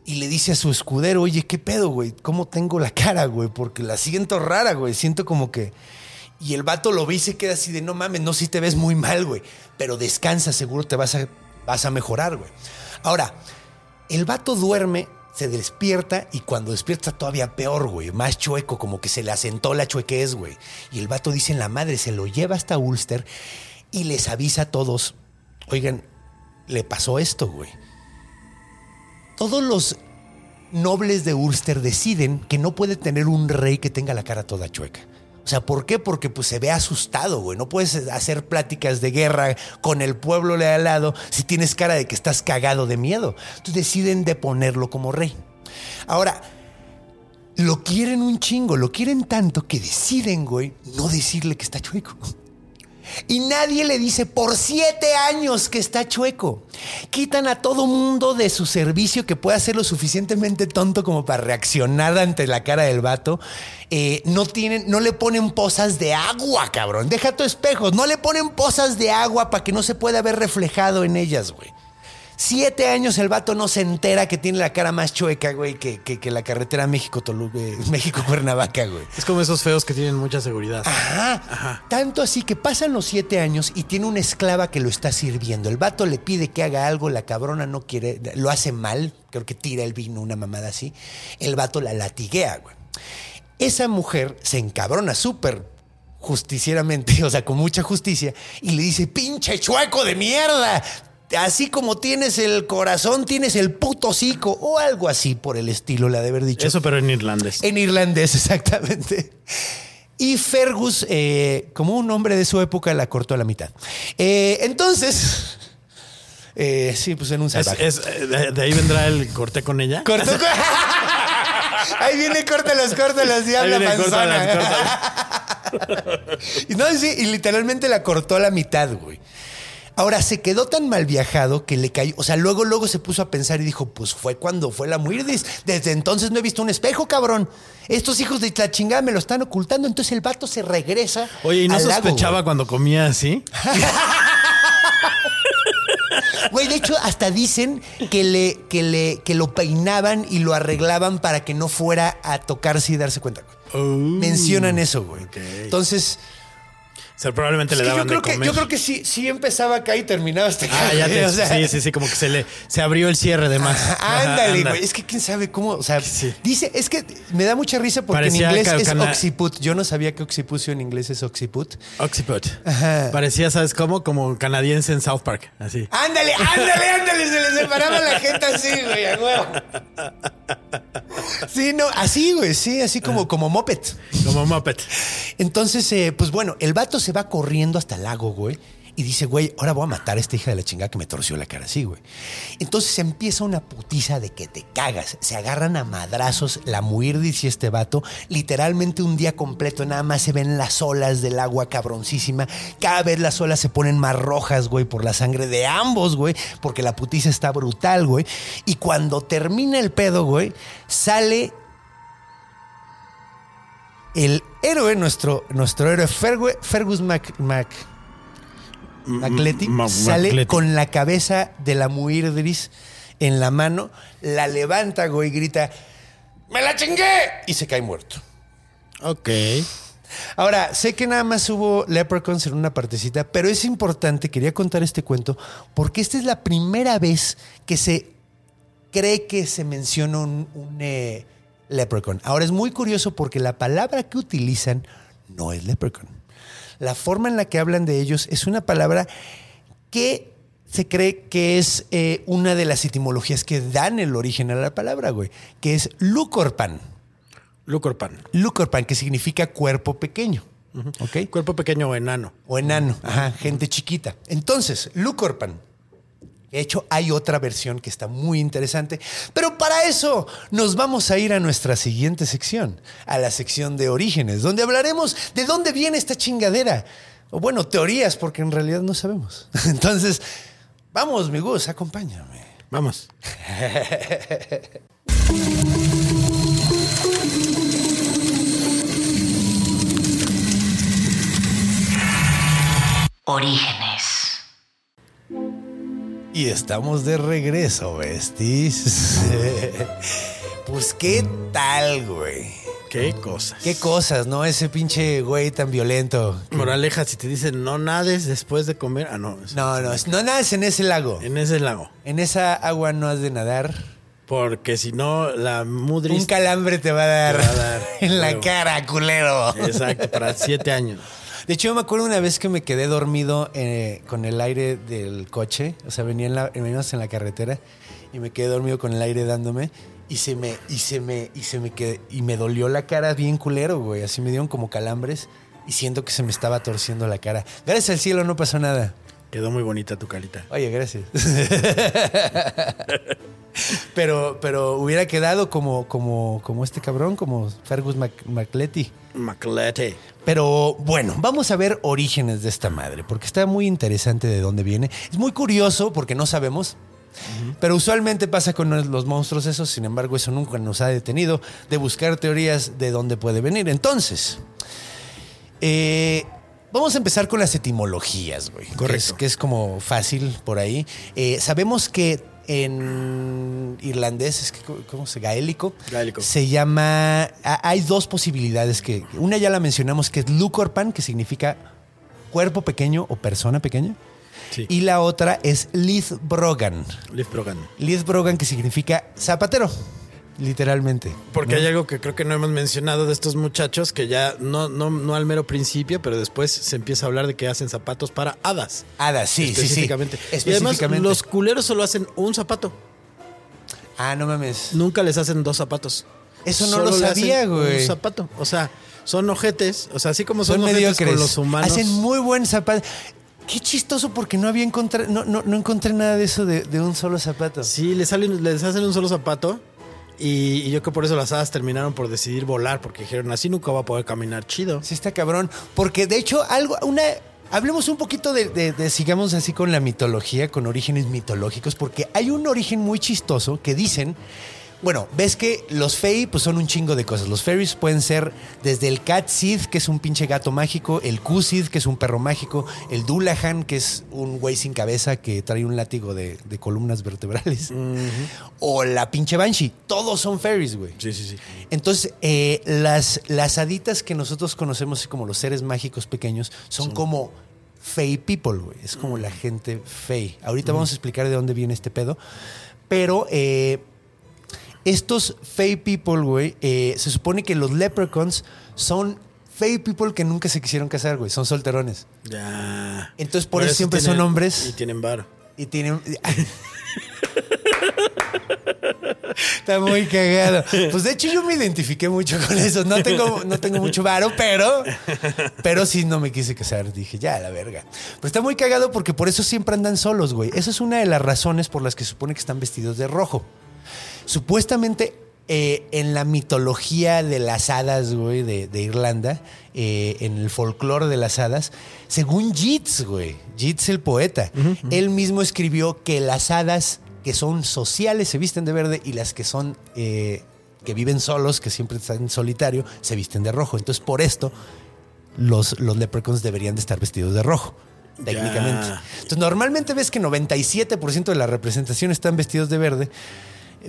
Y le dice a su escudero, oye, ¿qué pedo, güey? ¿Cómo tengo la cara, güey? Porque la siento rara, güey. Siento como que... Y el vato lo ve y se queda así de, no mames, no, si te ves muy mal, güey. Pero descansa, seguro te vas a, vas a mejorar, güey. Ahora, el vato duerme, se despierta y cuando despierta todavía peor, güey. Más chueco, como que se le asentó la chuequez, güey. Y el vato dice en la madre, se lo lleva hasta Ulster y les avisa a todos, oigan, le pasó esto, güey todos los nobles de Ulster deciden que no puede tener un rey que tenga la cara toda chueca. O sea, ¿por qué? Porque pues se ve asustado, güey. No puedes hacer pláticas de guerra con el pueblo de al lado si tienes cara de que estás cagado de miedo. Entonces deciden de ponerlo como rey. Ahora, lo quieren un chingo, lo quieren tanto que deciden, güey, no decirle que está chueco. Y nadie le dice por siete años que está chueco. Quitan a todo mundo de su servicio que pueda ser lo suficientemente tonto como para reaccionar ante la cara del vato. Eh, no tienen, no le ponen pozas de agua, cabrón. Deja tu espejo. No le ponen pozas de agua para que no se pueda ver reflejado en ellas, güey. Siete años el vato no se entera que tiene la cara más chueca, güey, que, que- que la carretera México-Toluca, eh, México-Cuernavaca, güey. Es como esos feos que tienen mucha seguridad. Ajá. Tanto así que pasan los siete años y tiene una esclava que lo está sirviendo. El vato le pide que haga algo, la cabrona no quiere, lo hace mal, creo que tira el vino, una mamada así. El vato la latiguea, güey. Esa mujer se encabrona súper justicieramente, o sea, con mucha justicia, y le dice, pinche chueco de mierda. Así como tienes el corazón, tienes el puto hocico, o algo así por el estilo, la de haber dicho. Eso, pero en irlandés. En irlandés, exactamente. Y Fergus, eh, como un hombre de su época, la cortó a la mitad. Eh, entonces, Eh, sí, pues en un salvaje. es- de, de ahí vendrá el corte con ella. Cortó con- Ahí viene, córtalas, córtalas, y habla viene, panzona. córtalas, y no, sí, y literalmente la cortó a la mitad, güey. Ahora, se quedó tan mal viajado que le cayó. O sea, luego, luego se puso a pensar y dijo: Pues fue cuando fue la Muirdis. Desde entonces no he visto un espejo, cabrón. Estos hijos de la chingada me lo están ocultando. Entonces el vato se regresa. Oye, ¿y no al sospechaba cuando comía así? Güey, de hecho, hasta dicen que le, que le, que lo peinaban y lo arreglaban para que no fuera a tocarse y darse cuenta. güey. Mencionan eso, güey. Entonces, O sea, probablemente es le yo daban de creo que, yo creo que sí, sí empezaba acá y terminaba hasta acá. Ah, ya te, O sea, sí, sí, sí, como que se le se abrió el cierre de más. Ándale, güey. Es que quién sabe cómo. O sea, Sí. dice, es que me da mucha risa porque Parecía en inglés es occiput. Yo no sabía que occipucio en inglés es occiput. Occiput. Ajá. Parecía, ¿sabes cómo? Como canadiense en South Park, así. Ándale, ándale, ándale. Se le separaba la gente así, güey, a huevo. Sí, no, así, güey, sí, así como, como moped. Como Muppet. Entonces, eh, pues bueno, el vato se va corriendo hasta el lago, güey. Y dice, güey, ahora voy a matar a esta hija de la chingada que me torció la cara así, güey. Entonces empieza una putiza de que te cagas. Se agarran a madrazos la Muirdis y este vato. Literalmente un día completo nada más se ven las olas del agua cabroncísima. Cada vez las olas se ponen más rojas, güey, por la sangre de ambos, güey. Porque la putiza está brutal, güey. Y cuando termina el pedo, güey, sale el héroe, nuestro, nuestro héroe Fergu- Fergus Mac, Mac, Macleti, Ma- sale Macleti. con la cabeza de la Muirdris en la mano, la levanta, güey, y grita, ¡Me la chingué! Y se cae muerto. Ok. Ahora, sé que nada más hubo leprechauns en una partecita, pero es importante, quería contar este cuento, porque esta es la primera vez que se cree que se menciona un, un, eh, leprechaun. Ahora es muy curioso porque la palabra que utilizan no es leprechaun. La forma en la que hablan de ellos es una palabra que se cree que es eh, una de las etimologías que dan el origen a la palabra, güey, que es lucorpan. Lucorpan. Lucorpan, que significa cuerpo pequeño. ¿Ok? Cuerpo pequeño o enano. O enano, ajá, gente chiquita. Entonces, Lucorpan. De hecho, hay otra versión que está muy interesante. Pero para eso nos vamos a ir a nuestra siguiente sección, a la sección de orígenes, donde hablaremos de dónde viene esta chingadera. O bueno, teorías, porque en realidad no sabemos. Entonces, vamos, mi Gus, acompáñame. Vamos. Orígenes. Y estamos de regreso, besties. pues, ¿qué tal, güey? Qué cosas. Qué cosas, ¿no? Ese pinche güey tan violento. Moraleja, si te dicen no nades después de comer. Ah, no. No, no, no nadas en ese lago. En ese lago. En esa agua no has de nadar. Porque si no, la mudris. Un calambre te va a dar, Te va a dar, en la cara, culero. Exacto, para siete años. De hecho, yo me acuerdo una vez que me quedé dormido eh, con el aire del coche. O sea, venía en la, veníamos en la carretera y me quedé dormido con el aire dándome. Y se me, y se me, y se me y me dolió la cara bien culero, güey. Así me dieron como calambres y siento que se me estaba torciendo la cara. Gracias al cielo no pasó nada. Quedó muy bonita tu carita. Oye, gracias. pero, pero hubiera quedado como, como, como este cabrón, como Fergus Mac- Macleti. Maclete. Pero bueno, vamos a ver orígenes de esta madre, porque está muy interesante de dónde viene. Es muy curioso porque no sabemos. Pero usualmente pasa con los monstruos esos, sin embargo eso nunca nos ha detenido de buscar teorías de dónde puede venir. Entonces, eh, vamos a empezar con las etimologías, güey. que Correcto. es- Que es, como fácil por ahí. Eh, sabemos que en irlandés, es que, ¿cómo se gaélico? Gaélico. Se llama. ha- Hay dos posibilidades que. Una ya la mencionamos, que es Lucorpan, que significa cuerpo pequeño o persona pequeña. Sí. Y la otra es Lithbrogan. Liv Brogan. Lithbrogan, que significa zapatero, literalmente. Porque hay algo que creo que no hemos mencionado de estos muchachos que ya no, no, no al mero principio, pero después se empieza a hablar de que hacen zapatos para hadas. Hadas, sí, sí, sí. específicamente. Y además, Específicamente. los culeros solo hacen un zapato. Ah, no mames. Nunca les hacen dos zapatos. Eso no Solo lo sabía, güey. Un zapato. O sea, son ojetes. O sea, así como son, Son ojetes mediocres. con los humanos. Hacen muy buen zapato. Qué chistoso porque no había encontrado, no, no, no encontré nada de eso de, de un solo zapato. Sí, les, salen, les hacen un solo zapato. Y, yo creo que por eso las hadas terminaron por decidir volar, porque dijeron, así nunca va a poder caminar chido. Sí está cabrón. Porque de hecho, algo, una. Hablemos un poquito de- de- sigamos así con la mitología, con orígenes mitológicos, porque hay un origen muy chistoso que dicen. Bueno, ves que los Fey pues son un chingo de cosas. Los fairies pueden ser desde el Cat Sid, que es un pinche gato mágico, el Q-Sid, que es un perro mágico, el Dullahan, que es un güey sin cabeza que trae un látigo de, de columnas vertebrales, o la pinche Banshee. Todos son fairies, güey. Sí, sí, sí. Entonces, eh, las, las haditas que nosotros conocemos como los seres mágicos pequeños son como Fey people, güey. Es como la gente Fey. Ahorita vamos a explicar de dónde viene este pedo. Pero eh, estos Fey people, güey, eh, se supone que los leprechauns son Fey people que nunca se quisieron casar, güey. Son solterones. Ya. Entonces, por eso siempre son hombres. Y tienen varo. Y tienen. Está muy cagado. Pues de hecho yo me identifiqué mucho con eso. No tengo, no tengo mucho varo, pero, pero sí no me quise casar. Dije, ya, la verga. Pero está muy cagado porque por eso siempre andan solos, güey. Esa es una de las razones por las que se supone que están vestidos de rojo. Supuestamente eh, en la mitología de las hadas, güey, de, de Irlanda, eh, en el folclore de las hadas, según Yeats, güey, Yeats el poeta, él mismo escribió que las hadas que son sociales se visten de verde y las que son eh, que viven solos, que siempre están en solitario, se visten de rojo. Entonces, por esto, los, los leprechauns deberían de estar vestidos de rojo. Técnicamente. Entonces, normalmente ves que 97% de la representación están vestidos de verde,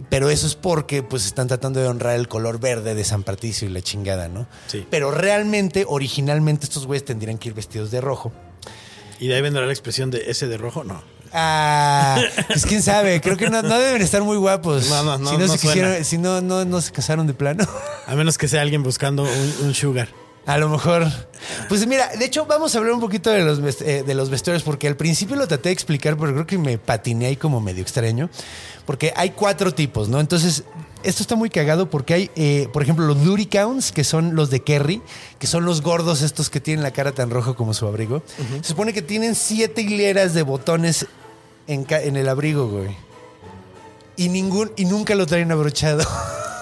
pero eso es porque pues están tratando de honrar el color verde de San Patricio y la chingada, ¿no? Sí. Pero realmente, originalmente, estos güeyes tendrían que ir vestidos de rojo. Y de ahí vendrá la expresión de ese de rojo, no. Ah, pues quién sabe, creo que no, no deben estar muy guapos. No, no, no, Si no, no se quisieron, si no, no, no se casaron de plano. A menos que sea alguien buscando un, un sugar. A lo mejor. Pues mira, de hecho, vamos a hablar un poquito de los, eh, de los vestuarios, porque al principio lo traté de explicar, pero creo que me patiné ahí como medio extraño. Porque hay cuatro tipos, ¿no? Entonces, esto está muy cagado porque hay, eh, por ejemplo, los Luricauns, que son los de Kerry, que son los gordos estos que tienen la cara tan roja como su abrigo. Se supone que tienen siete hileras de botones en, el abrigo, güey. Y ningún, y nunca lo traen abrochado.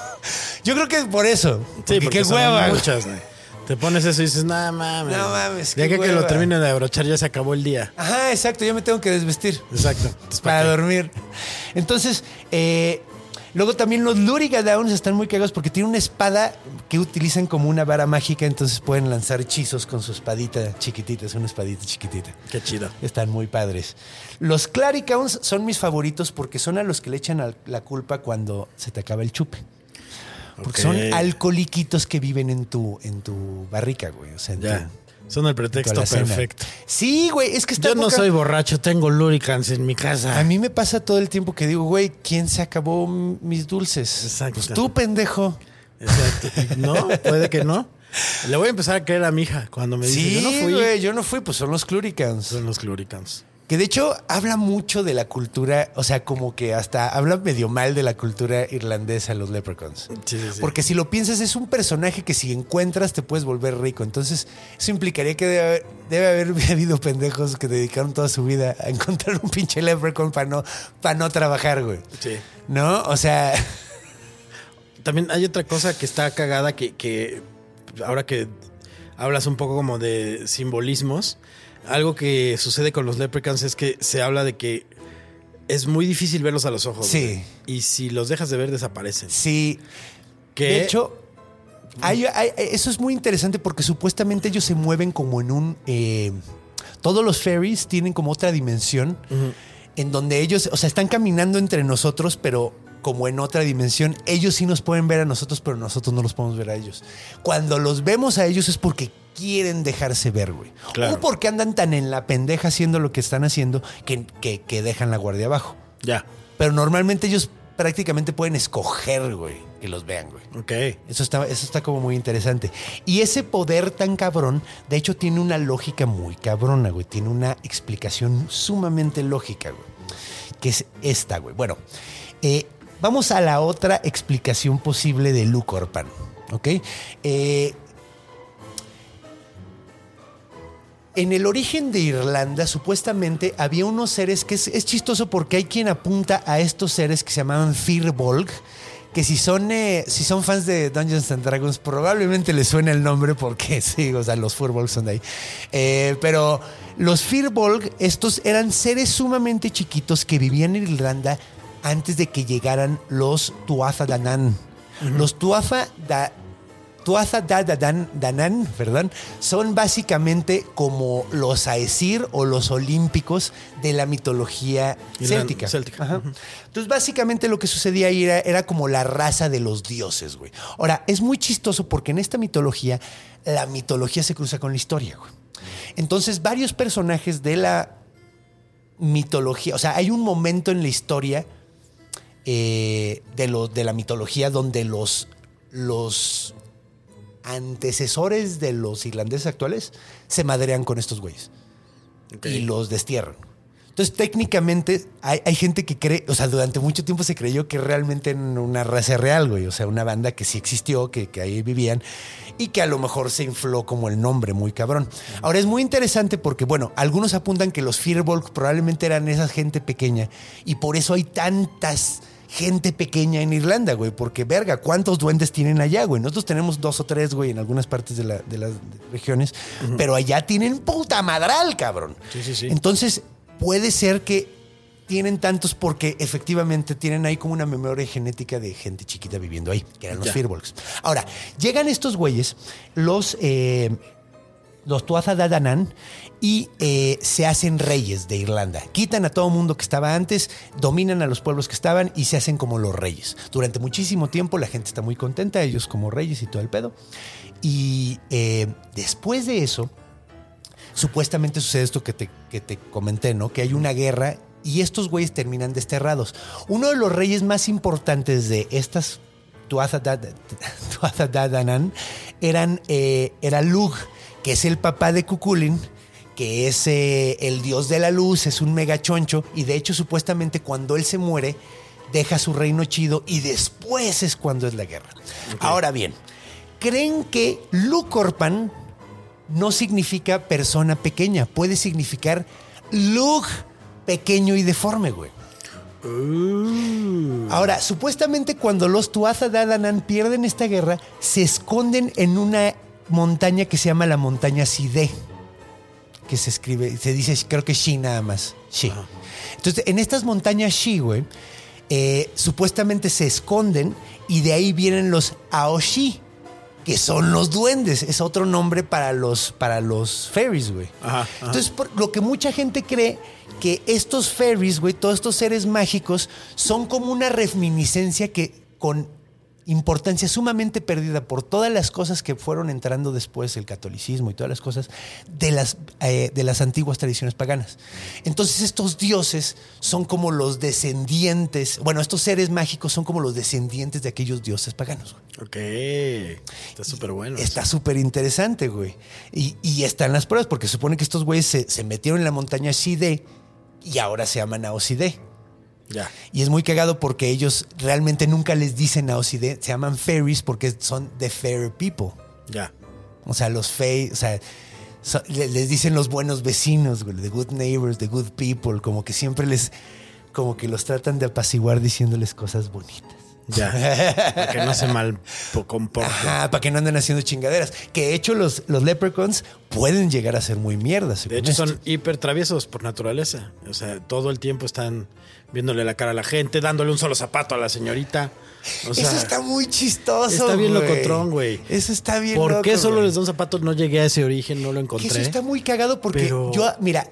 Yo creo que es por eso. Sí, Porque porque qué hueva. muchas, güey. Te pones eso y dices, no mames. No mames, Ya que, que lo hueva". termine de abrochar ya se acabó el día. Ajá, exacto, yo me tengo que desvestir. Exacto. Entonces, para dormir. Entonces, eh, luego también los Lurigadowns están muy cagados porque tienen una espada que utilizan como una vara mágica, entonces pueden lanzar hechizos con su espadita chiquitita, es una espadita chiquitita. Qué chido. Están muy padres. Los Claricauns son mis favoritos porque son a los que le echan la culpa cuando se te acaba el chupe. Porque son alcoholiquitos que viven en tu, en tu barrica, güey. O sea, en Ya. tu- Son el pretexto perfecto. Sí, güey, es que está Yo no soy borracho, tengo luricans en mi casa. A mí me pasa todo el tiempo que digo, güey, ¿quién se acabó mis dulces? Exacto. Pues tú, pendejo. Exacto. No, puede que no. Le voy a empezar a creer a mi hija cuando me dice, Sí, yo no fui. güey, yo no fui, pues son los Cluricans. Son los Cluricans. Que de hecho habla mucho de la cultura, o sea, como que hasta habla medio mal de la cultura irlandesa, los leprechauns. Sí, sí, sí. Porque si lo piensas, es un personaje que si encuentras te puedes volver rico. Entonces, eso implicaría que debe haber, debe haber habido pendejos que dedicaron toda su vida a encontrar un pinche leprechaun para no, para no trabajar, güey. Sí. ¿No? O sea, También hay otra cosa que está cagada que, que ahora que hablas un poco como de simbolismos, algo que sucede con los leprechauns es que se habla de que es muy difícil verlos a los ojos. Sí. güey. Y si los dejas de ver, desaparecen. sí. De hecho, hay- hay- eso es muy interesante porque supuestamente ellos se mueven como en un... eh, todos los fairies tienen como otra dimensión en donde ellos, o sea, están caminando entre nosotros, pero como en otra dimensión. Ellos sí nos pueden ver a nosotros, pero nosotros no los podemos ver a ellos. Cuando los vemos a ellos es porque quieren dejarse ver, güey. Claro. O porque andan tan en la pendeja haciendo lo que están haciendo que, que- que dejan la guardia abajo. ya. Pero normalmente ellos prácticamente pueden escoger, güey, que los vean, güey. Ok. Eso está, eso está como muy interesante. Y ese poder tan cabrón, de hecho, tiene una lógica muy cabrona, güey. Tiene una explicación sumamente lógica, güey. Que es esta, güey. Bueno, eh, vamos a la otra explicación posible de Lucorpan, ¿ok? Eh, En el origen de Irlanda, supuestamente había unos seres que es, es chistoso porque hay quien apunta a estos seres que se llamaban Firbolg, que si son, eh, si son fans de Dungeons and Dragons, probablemente les suena el nombre porque sí, o sea, los Firbolg son de ahí. Eh, pero los Firbolg, estos eran seres sumamente chiquitos que vivían en Irlanda antes de que llegaran los Tuatha Danann. Los Tuatha da, Tuatha Da Dan- Danann, perdón, son básicamente como los Aesir o los olímpicos de la mitología céltica. céltica. Ajá. Entonces, básicamente lo que sucedía ahí era, era como la raza de los dioses, güey. Ahora, es muy chistoso porque en esta mitología, la mitología se cruza con la historia, güey. Entonces, varios personajes de la mitología, o sea, hay un momento en la historia eh, de, lo- de la mitología donde los, los antecesores de los irlandeses actuales se madrean con estos güeyes y los destierran. Entonces, técnicamente, hay, hay gente que cree, o sea, durante mucho tiempo se creyó que realmente eran una raza real, güey. O sea, una banda que sí existió, que, que ahí vivían y que a lo mejor se infló como el nombre, muy cabrón. Ahora, es muy interesante porque, bueno, algunos apuntan que los Firbolg probablemente eran esa gente pequeña y por eso hay tantas gente pequeña en Irlanda, güey. Porque, verga, ¿cuántos duendes tienen allá, güey? Nosotros tenemos dos o tres, güey, en algunas partes de, la- de las regiones, pero allá tienen puta madral, cabrón. Sí, sí, sí. Entonces, puede ser que tienen tantos porque efectivamente tienen ahí como una memoria genética de gente chiquita viviendo ahí, que eran los. Firbolgs. Ahora, llegan estos güeyes, los, eh, los Tuatha Danann, y eh, se hacen reyes de Irlanda. Quitan a todo mundo que estaba antes, dominan a los pueblos que estaban y se hacen como los reyes. Durante muchísimo tiempo la gente está muy contenta, ellos como reyes y todo el pedo. Y eh, después de eso, supuestamente sucede esto que te, que te comenté, ¿no? Que hay una guerra y estos güeyes terminan desterrados. Uno de los reyes más importantes de estas Tuatha Danann eran, eh, era Lug, que es el papá de Cuculin, que es eh, el dios de la luz, es un megachoncho y de hecho supuestamente cuando él se muere deja su reino chido y después es cuando es la guerra. Ahora bien, creen que Lucorpan no significa persona pequeña, puede significar Lug pequeño y deforme, güey. Ahora, supuestamente cuando los Tuatha Dé Danann pierden esta guerra, se esconden en una montaña que se llama la montaña Sidé, que se escribe, se dice, creo que Shi nada más, Shi. Entonces, en estas montañas Shi, güey, eh, supuestamente se esconden y de ahí vienen los Aoshi, que son los duendes. Es otro nombre para los, para los fairies, güey. Ajá, ajá. Entonces, por lo que mucha gente cree que estos fairies, güey, todos estos seres mágicos, son como una reminiscencia que con importancia sumamente perdida por todas las cosas que fueron entrando después el catolicismo y todas las cosas de las, eh, de las antiguas tradiciones paganas. Entonces estos dioses son como los descendientes, bueno, estos seres mágicos son como los descendientes de aquellos dioses paganos. güey. Ok. Está súper bueno. Está súper interesante, güey. Y, y están las pruebas, porque supone que estos güeyes se, se metieron en la montaña Shide y ahora se llaman Aoside. Ya. Y es muy cagado porque ellos realmente nunca les dicen Aoside, se llaman fairies porque son the fair people. Ya. O sea, los fey, o sea, so- les dicen los buenos vecinos, güey, the good neighbors, the good people, como que siempre les, como que los tratan de apaciguar diciéndoles cosas bonitas. Ya. Para que no se mal po- comporte. Ajá, para que no anden haciendo chingaderas. Que de hecho los, los leprechauns pueden llegar a ser muy mierdas. De hecho, esto. son hiper traviesos por naturaleza. O sea, todo el tiempo están viéndole la cara a la gente, dándole un solo zapato a la señorita. O sea, Eso está muy chistoso. está bien locotrón, güey. Eso está bien ¿Por qué solo les da un zapato? No llegué a ese origen, no lo Que encontré. eso está muy cagado porque Pero- yo, mira,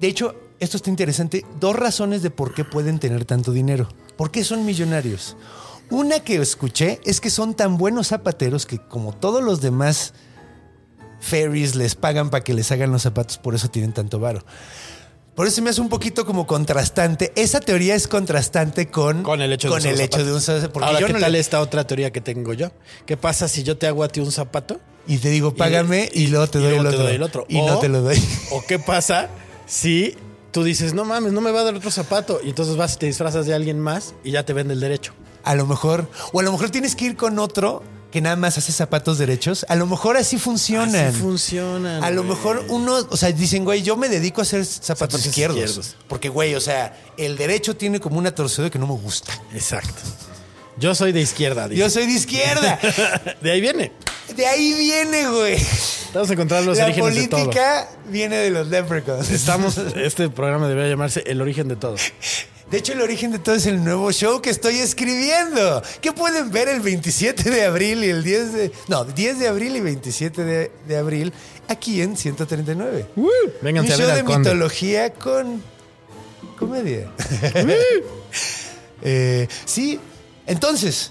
de hecho, esto está interesante. Dos razones de por qué pueden tener tanto dinero. ¿Por qué son millonarios? Una que escuché es que son tan buenos zapateros que como todos los demás fairies les pagan para que les hagan los zapatos, por eso tienen tanto varo. Por eso me hace un poquito como contrastante. Esa teoría es contrastante con, Con el hecho de con el hecho de un zapato. Porque Ahora, yo ¿qué no tal le- esta otra teoría que tengo yo? ¿Qué pasa si yo te hago a ti un zapato? Y te digo, págame y, luego te y doy, luego el, te otro, doy el otro. Y O- no te lo doy. ¿O qué pasa si tú dices, no mames, no me va a dar otro zapato? Y entonces vas y te disfrazas de alguien más y ya te vende el derecho. A lo mejor, o a lo mejor tienes que ir con otro que nada más hace zapatos derechos, a lo mejor así funcionan. Así funcionan. A lo güey. mejor uno, o sea, dicen, güey, yo me dedico a hacer zapatos, Zapatos izquierdos. izquierdos. Porque, güey, o sea, el derecho tiene como una torcedura que no me gusta. Exacto. Yo soy de izquierda. dice. Yo soy de izquierda. de ahí viene. De ahí viene, güey. Vamos a encontrar los La orígenes de todo. política viene de los leprechauns. Estamos, este programa debería llamarse El origen de todo. De hecho, el origen de todo es el nuevo show que estoy escribiendo. Que pueden ver el 27 de abril y el 10 de. No, 10 de abril y 27 de, de abril aquí en 139. Un Vénganse a show de conde. mitología con comedia. Eh, sí, entonces,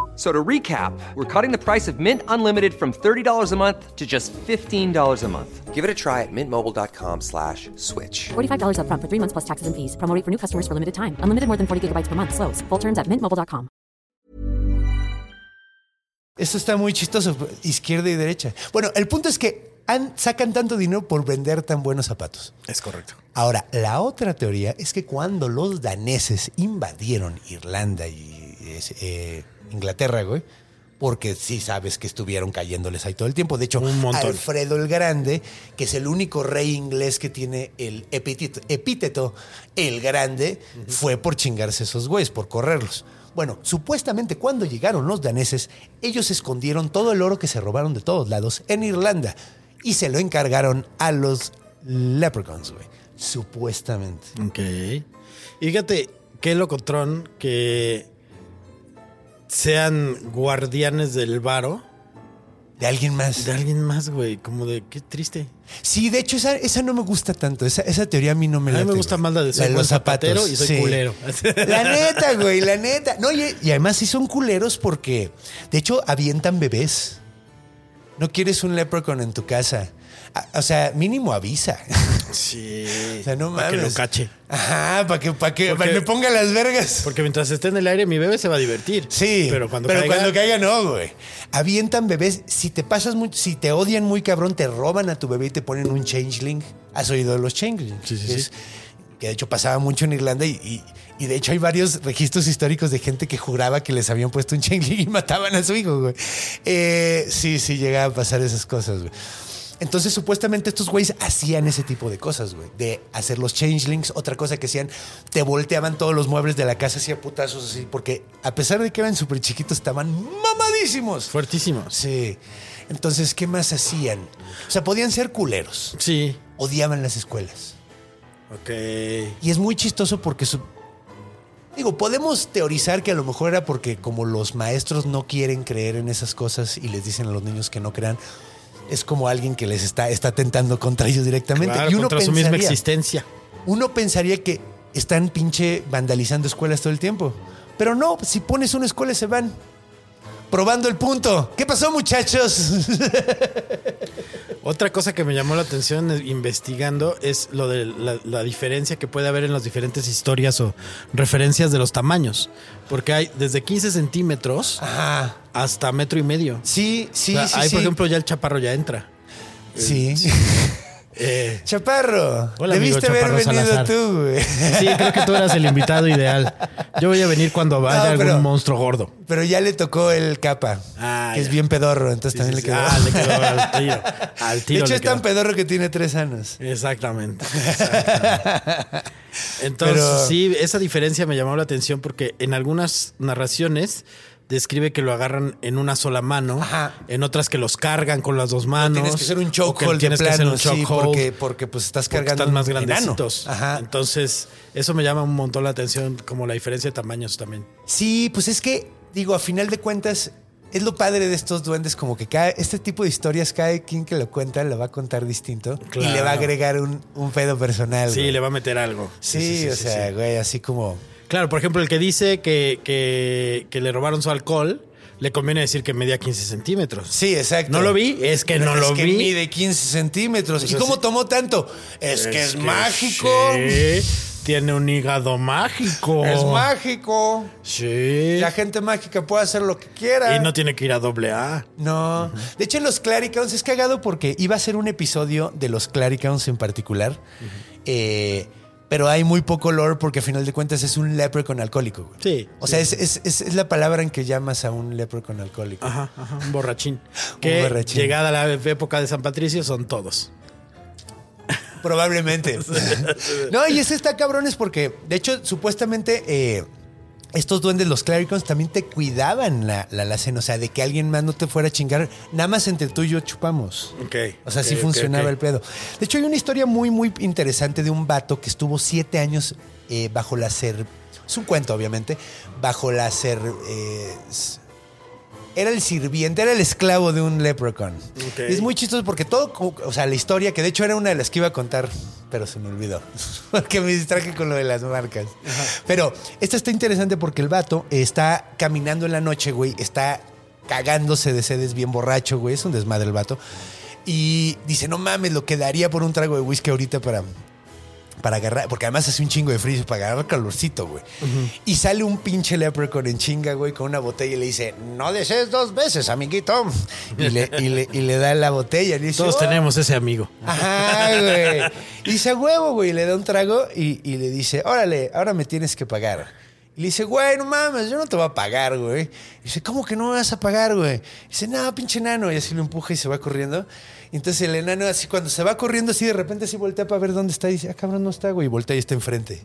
F- So to recap, we're cutting the price of Mint Unlimited from $30 a month to just $15 a month. Give it a try at mintmobile.com slash switch. $45 upfront for three months plus taxes and fees. Promo for new customers for limited time. Unlimited more than 40 gigabytes per month. Slows. Full terms at mintmobile.com. Esto está muy chistoso, izquierda y derecha. Bueno, el punto es que han- sacan tanto dinero por vender tan buenos zapatos. Es correcto. Ahora, la otra teoría es que cuando los daneses invadieron Irlanda y eh, Inglaterra, güey, porque sí sabes que estuvieron cayéndoles ahí todo el tiempo. De hecho, Un. Alfredo el Grande, que es el único rey inglés que tiene el epíteto, epíteto el Grande, fue por chingarse esos güeyes, por correrlos. Bueno, supuestamente cuando llegaron los daneses, ellos escondieron todo el oro que se robaron de todos lados en Irlanda y se lo encargaron a los leprechauns, güey. Supuestamente. Ok. Y fíjate, qué locotrón que sean guardianes del varo De alguien más. de alguien más, güey. Como de qué triste. Sí, de hecho, esa, esa no me gusta tanto. Esa, esa teoría a mí no me A mí me gusta más la de soy buen zapatero y soy culero. La neta, güey, la neta. No, y, y además sí son culeros porque, de hecho, avientan bebés. No quieres un leprechaun en tu casa. O sea, mínimo avisa. Sí. O sea, no Para que mames. lo cache. Ajá, para que, para que, Porque- para que me ponga las vergas. Porque mientras esté en el aire, mi bebé se va a divertir. Sí, Pero cuando pero caiga, cuando caiga no, güey. Avientan bebés. Si te pasas muy, si te odian muy cabrón, te roban a tu bebé y te ponen un changeling. ¿Has oído de los changelings? Sí, sí, que sí. que de hecho pasaba mucho en Irlanda y, y- y de hecho hay varios registros históricos de gente que juraba que les habían puesto un changeling y mataban a su hijo, güey. Eh, sí, sí, llegaba a pasar esas cosas, güey. Entonces, supuestamente estos güeyes hacían ese tipo de cosas, güey. De hacer los changelings. Otra cosa que hacían, te volteaban todos los muebles de la casa, hacía putazos así, porque a pesar de que eran súper chiquitos, estaban mamadísimos. Fuertísimos. Sí. Entonces, ¿qué más hacían? O sea, podían ser culeros. Sí. Odiaban las escuelas. Ok. Y es muy chistoso porque su... Digo, podemos teorizar que a lo mejor era porque como los maestros no quieren creer en esas cosas y les dicen a los niños que no crean, es como alguien que les está, está tentando contra ellos directamente. Claro, y uno contra su misma pensaría- existencia. Uno pensaría que están pinche vandalizando escuelas todo el tiempo. Pero no, si pones una escuela se van. Probando el punto. ¿Qué pasó, muchachos? Otra cosa que me llamó la atención eh, investigando es lo de la, la diferencia que puede haber en las diferentes historias o referencias de los tamaños. Porque hay desde 15 centímetros Ajá. hasta metro y medio. Sí, sí, O sea, sí. ahí, sí. por ejemplo, ya el chaparro ya entra. Sí. Eh, Chaparro. Hola, amigo debiste haber Chaparro venido Salazar. tú, güey. sí, creo que tú eras el invitado ideal. Yo voy a venir cuando vaya No, algún pero- monstruo gordo. Pero ya le tocó el capa, Ah, que es ya. bien pedorro, entonces Sí, también sí, le sí. quedó. Ah, le quedó al tiro. Al de hecho, le es tan quedó. pedorro que tiene tres años. Exactamente. exactamente. Entonces, Pero- sí, esa diferencia me llamó la atención porque en algunas narraciones describe que lo agarran en una sola mano, Ajá. en otras que los cargan con las dos manos. Tienes que ser un que chokehold de tienes que hacer plano, un sí, porque, porque pues estás cargando están más grandecitos. Ajá. Entonces, eso me llama un montón la atención, como la diferencia de tamaños también. Sí, pues es que, digo, a final de cuentas, es lo padre de estos duendes, como que cada, este tipo de historias, cada quien que lo cuenta lo va a contar distinto y Claro. le va a agregar un, un pedo personal. Sí, güey. le va a meter algo. Sí, o sea, sí. güey, así como... Claro, por ejemplo, el que dice que, que, que le robaron su alcohol, le conviene decir que medía 15 centímetros. Sí, exacto. ¿No lo vi? Es que no es lo que vi. mide 15 centímetros. ¿Y Pues cómo tomó tanto? Es, que es mágico. sí. Tiene un hígado mágico. Es mágico. Sí. La gente mágica puede hacer lo que quiera. Y no tiene que ir a doble A. No. De hecho, en los Claricons es cagado porque iba a ser un episodio de los Claricons en particular. Eh, pero hay muy poco lore porque a final de cuentas es un leprechaun alcohólico. güey. Sí, O sí. sea, es, es- es- es la palabra en que llamas a un leprechaun alcohólico. Ajá, ajá, un borrachín. Que borrachín. llegada la época de San Patricio son todos. Probablemente. no, y ese está cabrón es porque, de hecho, supuestamente eh, estos duendes, los clericons, también te cuidaban la, la alacena. O sea, de que alguien más no te fuera a chingar. Nada más entre tú y yo chupamos. Ok. O sea, ok, sí funcionaba el pedo. De hecho, hay una historia muy, muy interesante de un vato que estuvo siete años eh, bajo la ser. Es un cuento, obviamente. Bajo la ser. eh, era el sirviente, era el esclavo de un leprechaun. Es muy chistoso porque todo, o sea, la historia, que de hecho era una de las que iba a contar, pero se me olvidó. Porque me distraje con lo de las marcas. Pero esta está interesante porque el vato está caminando en la noche, güey, está cagándose de sedes bien borracho, güey, es un desmadre el vato. Y dice, no mames, lo que daría por un trago de whisky ahorita para, para agarrar, porque además hace un chingo de frío para agarrar calorcito, güey. Y sale un pinche leprechaun en chinga, güey, con una botella y le dice, no desees dos veces, amiguito. Y le, y le- y le da la botella y le dice, Todos "Oh". tenemos ese amigo. Ajá, güey. Y dice, "A huevo, güey, y le da un trago y, y le dice, órale, ahora me tienes que pagar. Y le dice, güey, no mames, yo no te voy a pagar, güey. Y dice, ¿cómo que no me vas a pagar, güey? Y dice, no, pinche enano. Y así lo empuja y se va corriendo. Y entonces el enano, así cuando se va corriendo, así de repente así voltea para ver dónde está. Y dice, ah, cabrón, no está, güey. Y voltea y está enfrente.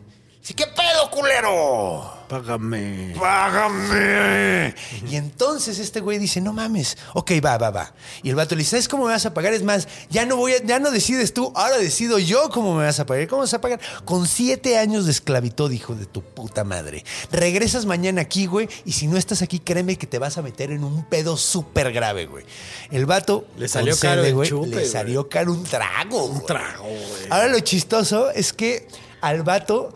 Dice, ¿qué pedo, culero? Págame. ¡Págame! Y entonces este güey dice, no mames. Ok, va, va, va. Y el vato le dice, ¿sabes cómo me vas a pagar? Es más, ya no voy a- ya no decides tú, ahora decido yo cómo me vas a pagar. ¿Cómo vas a pagar? Con siete años de esclavitud, hijo de tu puta madre. Regresas mañana aquí, güey, y si no estás aquí, créeme que te vas a meter en un pedo súper grave, güey. El vato Le salió concede, caro el güey, chupe, Le güey. salió caro un trago. Un trago, güey. Ahora lo chistoso es que al vato,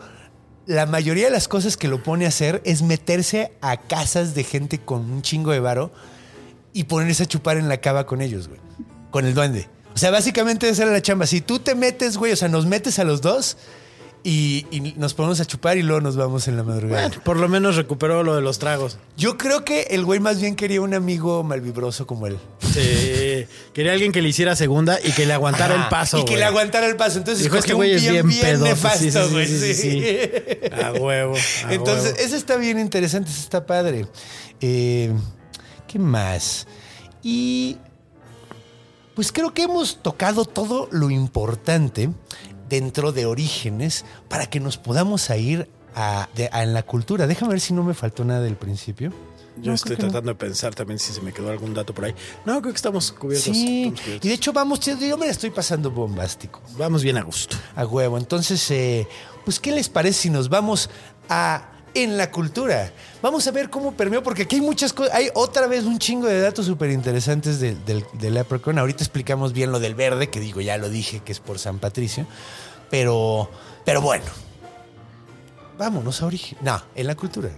la mayoría de las cosas que lo pone a hacer es meterse a casas de gente con un chingo de varo y ponerse a chupar en la cava con ellos, güey. Con el duende. O sea, básicamente esa era la chamba. Si tú te metes, güey, o sea, nos metes a los dos y, y nos ponemos a chupar y luego nos vamos en la madrugada. Bueno, por lo menos recuperó lo de los tragos. Yo creo que el güey más bien quería un amigo malvibroso como él. Sí. Quería alguien que le hiciera segunda y que le aguantara Ajá. el paso. Y que le aguantara el paso. Entonces, Dijo, este güey es bien, bien pedoso. nefasto, güey. sí, sí, sí. sí. A huevo. a Entonces, huevo. eso está bien interesante, eso está padre. Eh, ¿Qué más? Y pues creo que hemos tocado todo lo importante dentro de Orígenes para que nos podamos a ir a, de- a en la cultura. Déjame ver si no me faltó nada del principio. Yo No, estoy no. tratando de pensar también si se me quedó algún dato por ahí. No, creo que estamos cubiertos. Sí, cubiertos. y de hecho vamos, yo me la estoy pasando bombástico. Vamos bien a gusto. A huevo. Entonces, eh, pues, ¿qué les parece si nos vamos a en la cultura? Vamos a ver cómo permeó, porque aquí hay muchas cosas. Hay otra vez un chingo de datos súper interesantes del, del, del Leprechaun. Ahorita explicamos bien lo del verde, que digo, ya lo dije, que es por San Patricio. Pero, pero bueno. Vámonos a origen. No, en la cultura.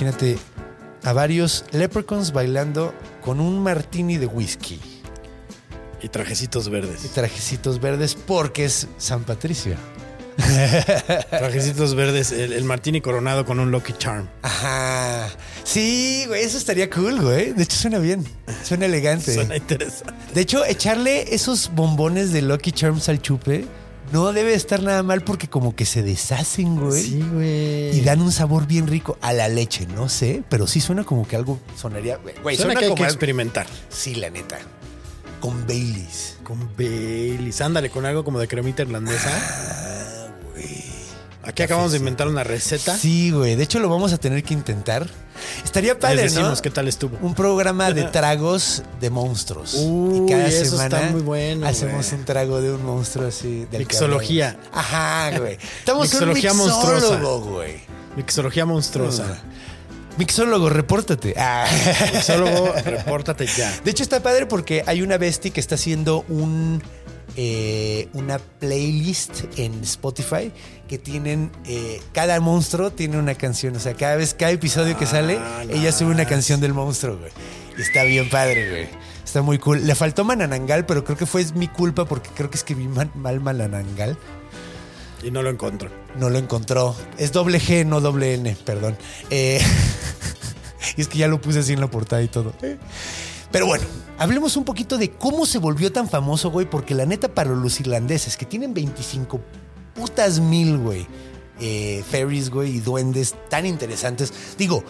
Imagínate a varios leprechauns bailando con un martini de whisky Y trajecitos y verdes. trajecitos verdes porque es San Patricio. Trajecitos verdes. El, el martini coronado con un Lucky Charm. Ajá. Sí, güey, eso estaría cool, güey. De hecho, suena bien. Suena elegante. Suena interesante. De hecho, echarle esos bombones de Lucky Charms al chupe no debe estar nada mal porque como que se deshacen, güey. Sí, güey. Y dan un sabor bien rico a la leche, no sé, pero sí suena como que algo sonaría. Güey, Suena, suena, que hay como. que experimentar. Sí, la neta. Con Baileys. Con Baileys. Ándale, con algo como de cremita irlandesa. Aquí acabamos de inventar una receta. Sí, güey. De hecho, lo vamos a tener que intentar. Estaría Les padre, decimos ¿no? qué tal estuvo. Un programa de tragos de monstruos. Y cada eso semana está muy bueno, hacemos güey. un trago de un monstruo así. del Mixología. Ajá, güey. Estamos Mixología un monstruosa. mixólogo, güey. Mixología monstruosa. Mixólogo, repórtate. Ah. Mixólogo, repórtate ya. De hecho, está padre porque hay una bestia que está haciendo un eh, una playlist en Spotify que tienen, eh, cada monstruo tiene una canción, o sea, cada vez, cada episodio que sale, Ah, ella sube una canción del monstruo, güey. Y está bien padre, güey. Está muy cool. Le faltó Mananangal, pero creo que fue mi culpa porque creo que escribí man- mal Mananangal. Y no lo encuentro. No lo encontró. Es doble G, no doble N, perdón. Eh, y es que ya lo puse así en la portada y todo. Pero bueno, hablemos un poquito de cómo se volvió tan famoso, güey, porque la neta para los irlandeses que tienen 25 putas mil, güey, eh, fairies, güey, y duendes tan interesantes. Digo,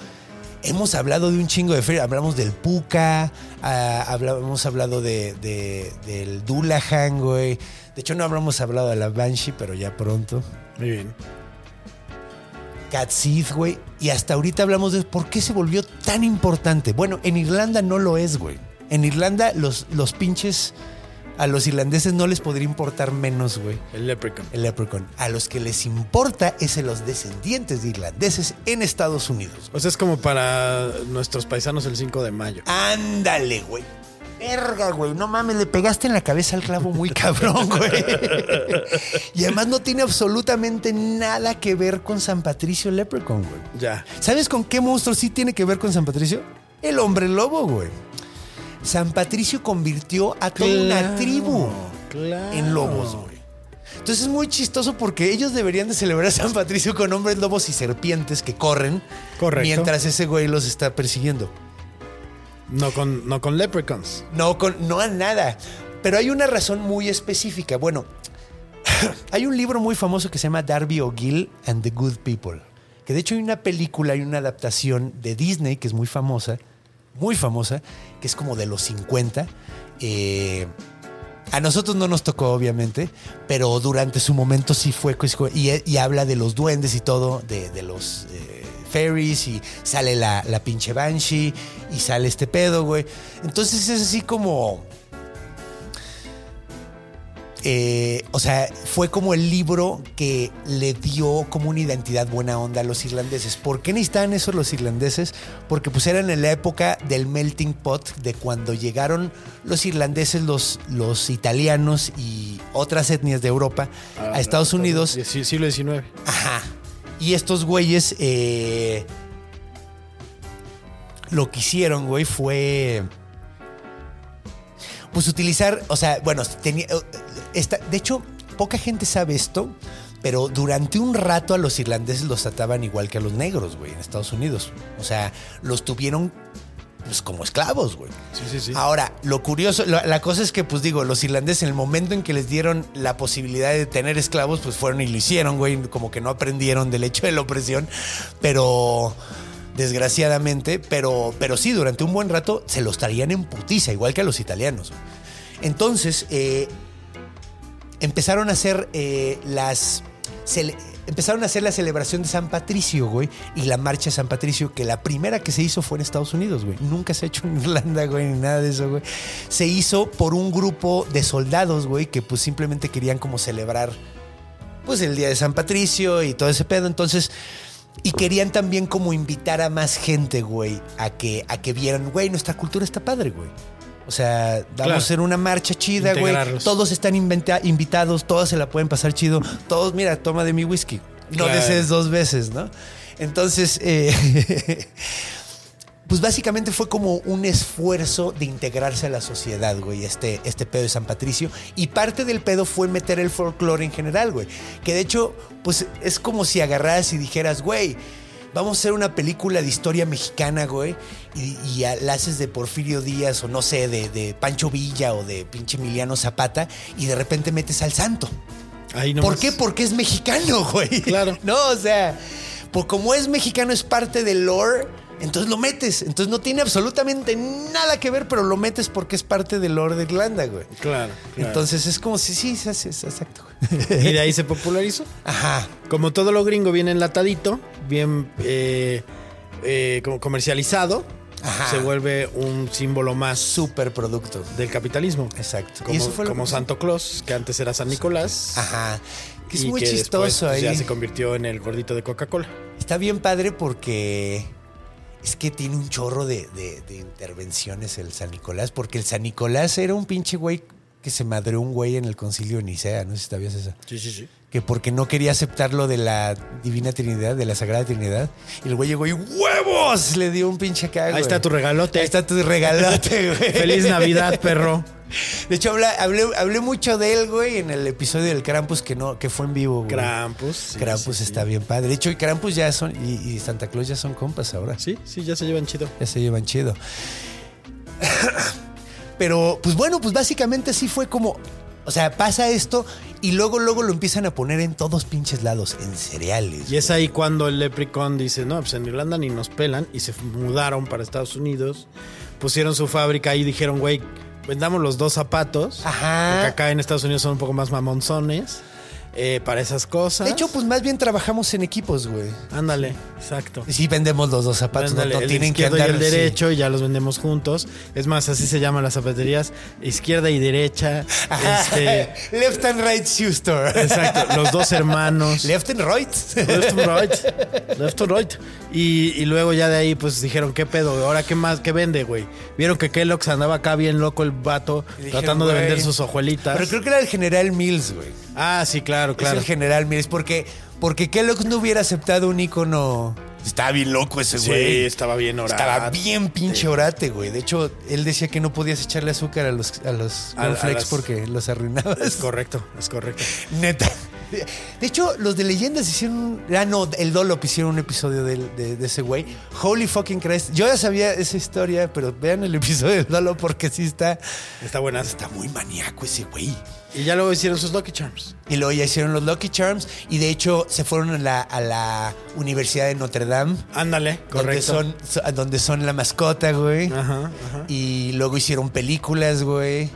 hemos hablado de un chingo de fairies, hablamos del Puka, ah, habla- hemos hablado de, de- del Dullahan, güey. De hecho, no hablamos hablado de la Banshee, pero ya pronto. Muy bien. Cat Seed, güey. Y hasta ahorita hablamos de por qué se volvió tan importante. Bueno, en Irlanda no lo es, güey. En Irlanda los, los pinches... A los irlandeses no les podría importar menos, güey. El Leprechaun. El leprechaun. A los que les importa es a los descendientes de irlandeses en Estados Unidos. O sea, es como para nuestros paisanos el 5 de mayo. Ándale, güey. Verga, güey. No mames, le pegaste en la cabeza al clavo muy cabrón, güey. y además no tiene absolutamente nada que ver con San Patricio Leprechaun, güey. Ya. ¿Sabes con qué monstruo sí tiene que ver con San Patricio? El hombre lobo, güey. San Patricio convirtió a toda una tribu claro. en lobos, güey. Entonces es muy chistoso porque ellos deberían de celebrar a San Patricio con hombres lobos y serpientes que corren Correcto. mientras ese güey los está persiguiendo. No con, no con leprechauns. No, con, no a nada. Pero hay una razón muy específica. Bueno, hay un libro muy famoso que se llama Darby O'Gill and the Good People. Que de hecho hay una película, hay una adaptación de Disney que es muy famosa, muy famosa, que es como de los 50. Eh, a nosotros no nos tocó, obviamente, pero durante su momento sí fue. Y, y habla de los duendes y todo, de, los eh, fairies, y sale la, la pinche Banshee, y sale este pedo, güey. Entonces es así como. Eh, o sea, fue como el libro que le dio como una identidad buena onda a los irlandeses. ¿Por qué necesitaban eso los irlandeses? Porque pues eran en la época del melting pot, de cuando llegaron los irlandeses, los, los italianos y otras etnias de Europa a Estados Unidos. Sí, siglo XIX. Ajá. Y estos güeyes eh, lo que hicieron, güey, fue pues utilizar, o sea, bueno, tenía, eh, esta, de hecho, poca gente sabe esto, pero durante un rato a los irlandeses los trataban igual que a los negros, güey, en Estados Unidos. O sea, los tuvieron pues como esclavos, güey. Sí, sí, sí. Ahora, lo curioso, la, la cosa es que, pues digo, los irlandeses en el momento en que les dieron la posibilidad de tener esclavos, pues fueron y lo hicieron, güey, como que no aprendieron del hecho de la opresión, pero desgraciadamente, pero, pero sí, durante un buen rato se los traían en putiza, igual que a los italianos. Entonces, eh, empezaron a hacer eh, las... Empezaron a hacer la celebración de San Patricio, güey, y la marcha de San Patricio, que la primera que se hizo fue en Estados Unidos, güey. Nunca se ha hecho en Irlanda, güey, ni nada de eso, güey. Se hizo por un grupo de soldados, güey, que pues simplemente querían como celebrar, pues el día de San Patricio y todo ese pedo. Entonces, y querían también como invitar a más gente, güey, a que, a que vieran, güey, nuestra cultura está padre, güey. O sea, vamos Claro. a hacer una marcha chida, güey. Todos están inventa- invitados, todos se la pueden pasar chido. Todos, mira, toma de mi whisky. No Claro. desees dos veces, ¿no? Entonces, eh, pues básicamente fue como un esfuerzo de integrarse a la sociedad, güey, este, este pedo de San Patricio. Y parte del pedo fue meter el folclore en general, güey. Que de hecho, pues es como si agarraras y dijeras, güey, vamos a hacer una película de historia mexicana, güey, y, la haces de Porfirio Díaz o no sé, de, de Pancho Villa o de pinche Emiliano Zapata, y de repente metes al santo. Ahí ¿Por qué? Porque es mexicano, güey. Claro. No, o sea, pues como es mexicano, es parte del lore, entonces lo metes. Entonces no tiene absolutamente nada que ver, pero lo metes porque es parte del lore de Irlanda, güey. Claro, claro. Entonces es como si sí, sí, sí, sí, exacto. güey. Y de ahí se popularizó. Ajá. Como todo lo gringo viene enlatadito, bien eh, eh, como comercializado, Ajá. se vuelve un símbolo más Super producto. del capitalismo. Exacto. Como, Y eso fue lo como que- Santo Claus, que antes era San Nicolás. Ajá. Que es y muy que chistoso después, pues, ahí. Ya se convirtió en el gordito de Coca-Cola. Está bien padre porque es que tiene un chorro de, intervenciones el San Nicolás, porque el San Nicolás era un pinche güey que se madreó un güey en el concilio de Nicea, no sé si sabías esa. Sí, sí, sí. Que porque no quería aceptar lo de la Divina Trinidad, de la Sagrada Trinidad. Y el güey llegó y ¡huevos! Le dio un pinche acá, Ahí está tu regalote. Ahí está tu regalote, güey. Feliz Navidad, perro. De hecho, habla- hablé, hablé mucho de él, güey, en el episodio del Krampus que no, que fue en vivo, güey. Krampus. sí, Krampus sí, sí. está bien padre. De hecho, Krampus ya son, y, y Santa Claus ya son compas ahora. Sí, sí, ya se llevan chido. Ya se llevan chido. Pero, pues bueno, pues básicamente así fue como. O sea, pasa esto y luego, luego lo empiezan a poner en todos pinches lados, en cereales. Y es ahí cuando el Leprechaun dice, no, pues en Irlanda ni nos pelan y se mudaron para Estados Unidos, pusieron su fábrica y dijeron, güey, vendamos los dos zapatos, Ajá. porque acá en Estados Unidos son un poco más mamonzones eh, para esas cosas. De hecho, pues más bien trabajamos en equipos, güey. Ándale, exacto. Sí, vendemos los dos zapatos, no- Ándale, no, el tienen que andar y el sí. derecho y ya los vendemos juntos. Es más, así se llaman las zapaterías, izquierda y derecha. Este, Left and right shoe store. exacto, los dos hermanos. Left and right. Left and right. Left and right. Y, y luego ya de ahí, pues dijeron, ¿qué pedo? ¿Ahora qué más? ¿Qué vende, güey? Vieron que Kellogg's andaba acá bien loco el vato, dijeron, tratando de vender sus hojuelitas. Pero creo que era el General Mills, güey. Ah, sí, claro, claro. Es el General Mills. Porque, porque Kellogg's no hubiera aceptado un icono. Estaba bien loco ese Sí, güey. estaba bien orate. Estaba bien pinche orate, güey. De hecho, él decía que no podías echarle azúcar a los, a los A- a cornflakes las- porque los arruinabas. Es correcto, es correcto. Neta. De hecho, los de leyendas hicieron. Ah, no, el Dolop hicieron un episodio de, de ese güey. Holy fucking Christ. Yo ya sabía esa historia, pero vean el episodio del Dolop porque sí está. Está buena. Está muy maníaco ese güey. Y ya luego hicieron sus Lucky Charms. Y luego ya hicieron los Lucky Charms. Y de hecho, se fueron a la, a la Universidad de Notre Dame. Ándale, Donde correcto. son, so- donde son la mascota, güey. Ajá, ajá. Y luego hicieron películas, güey.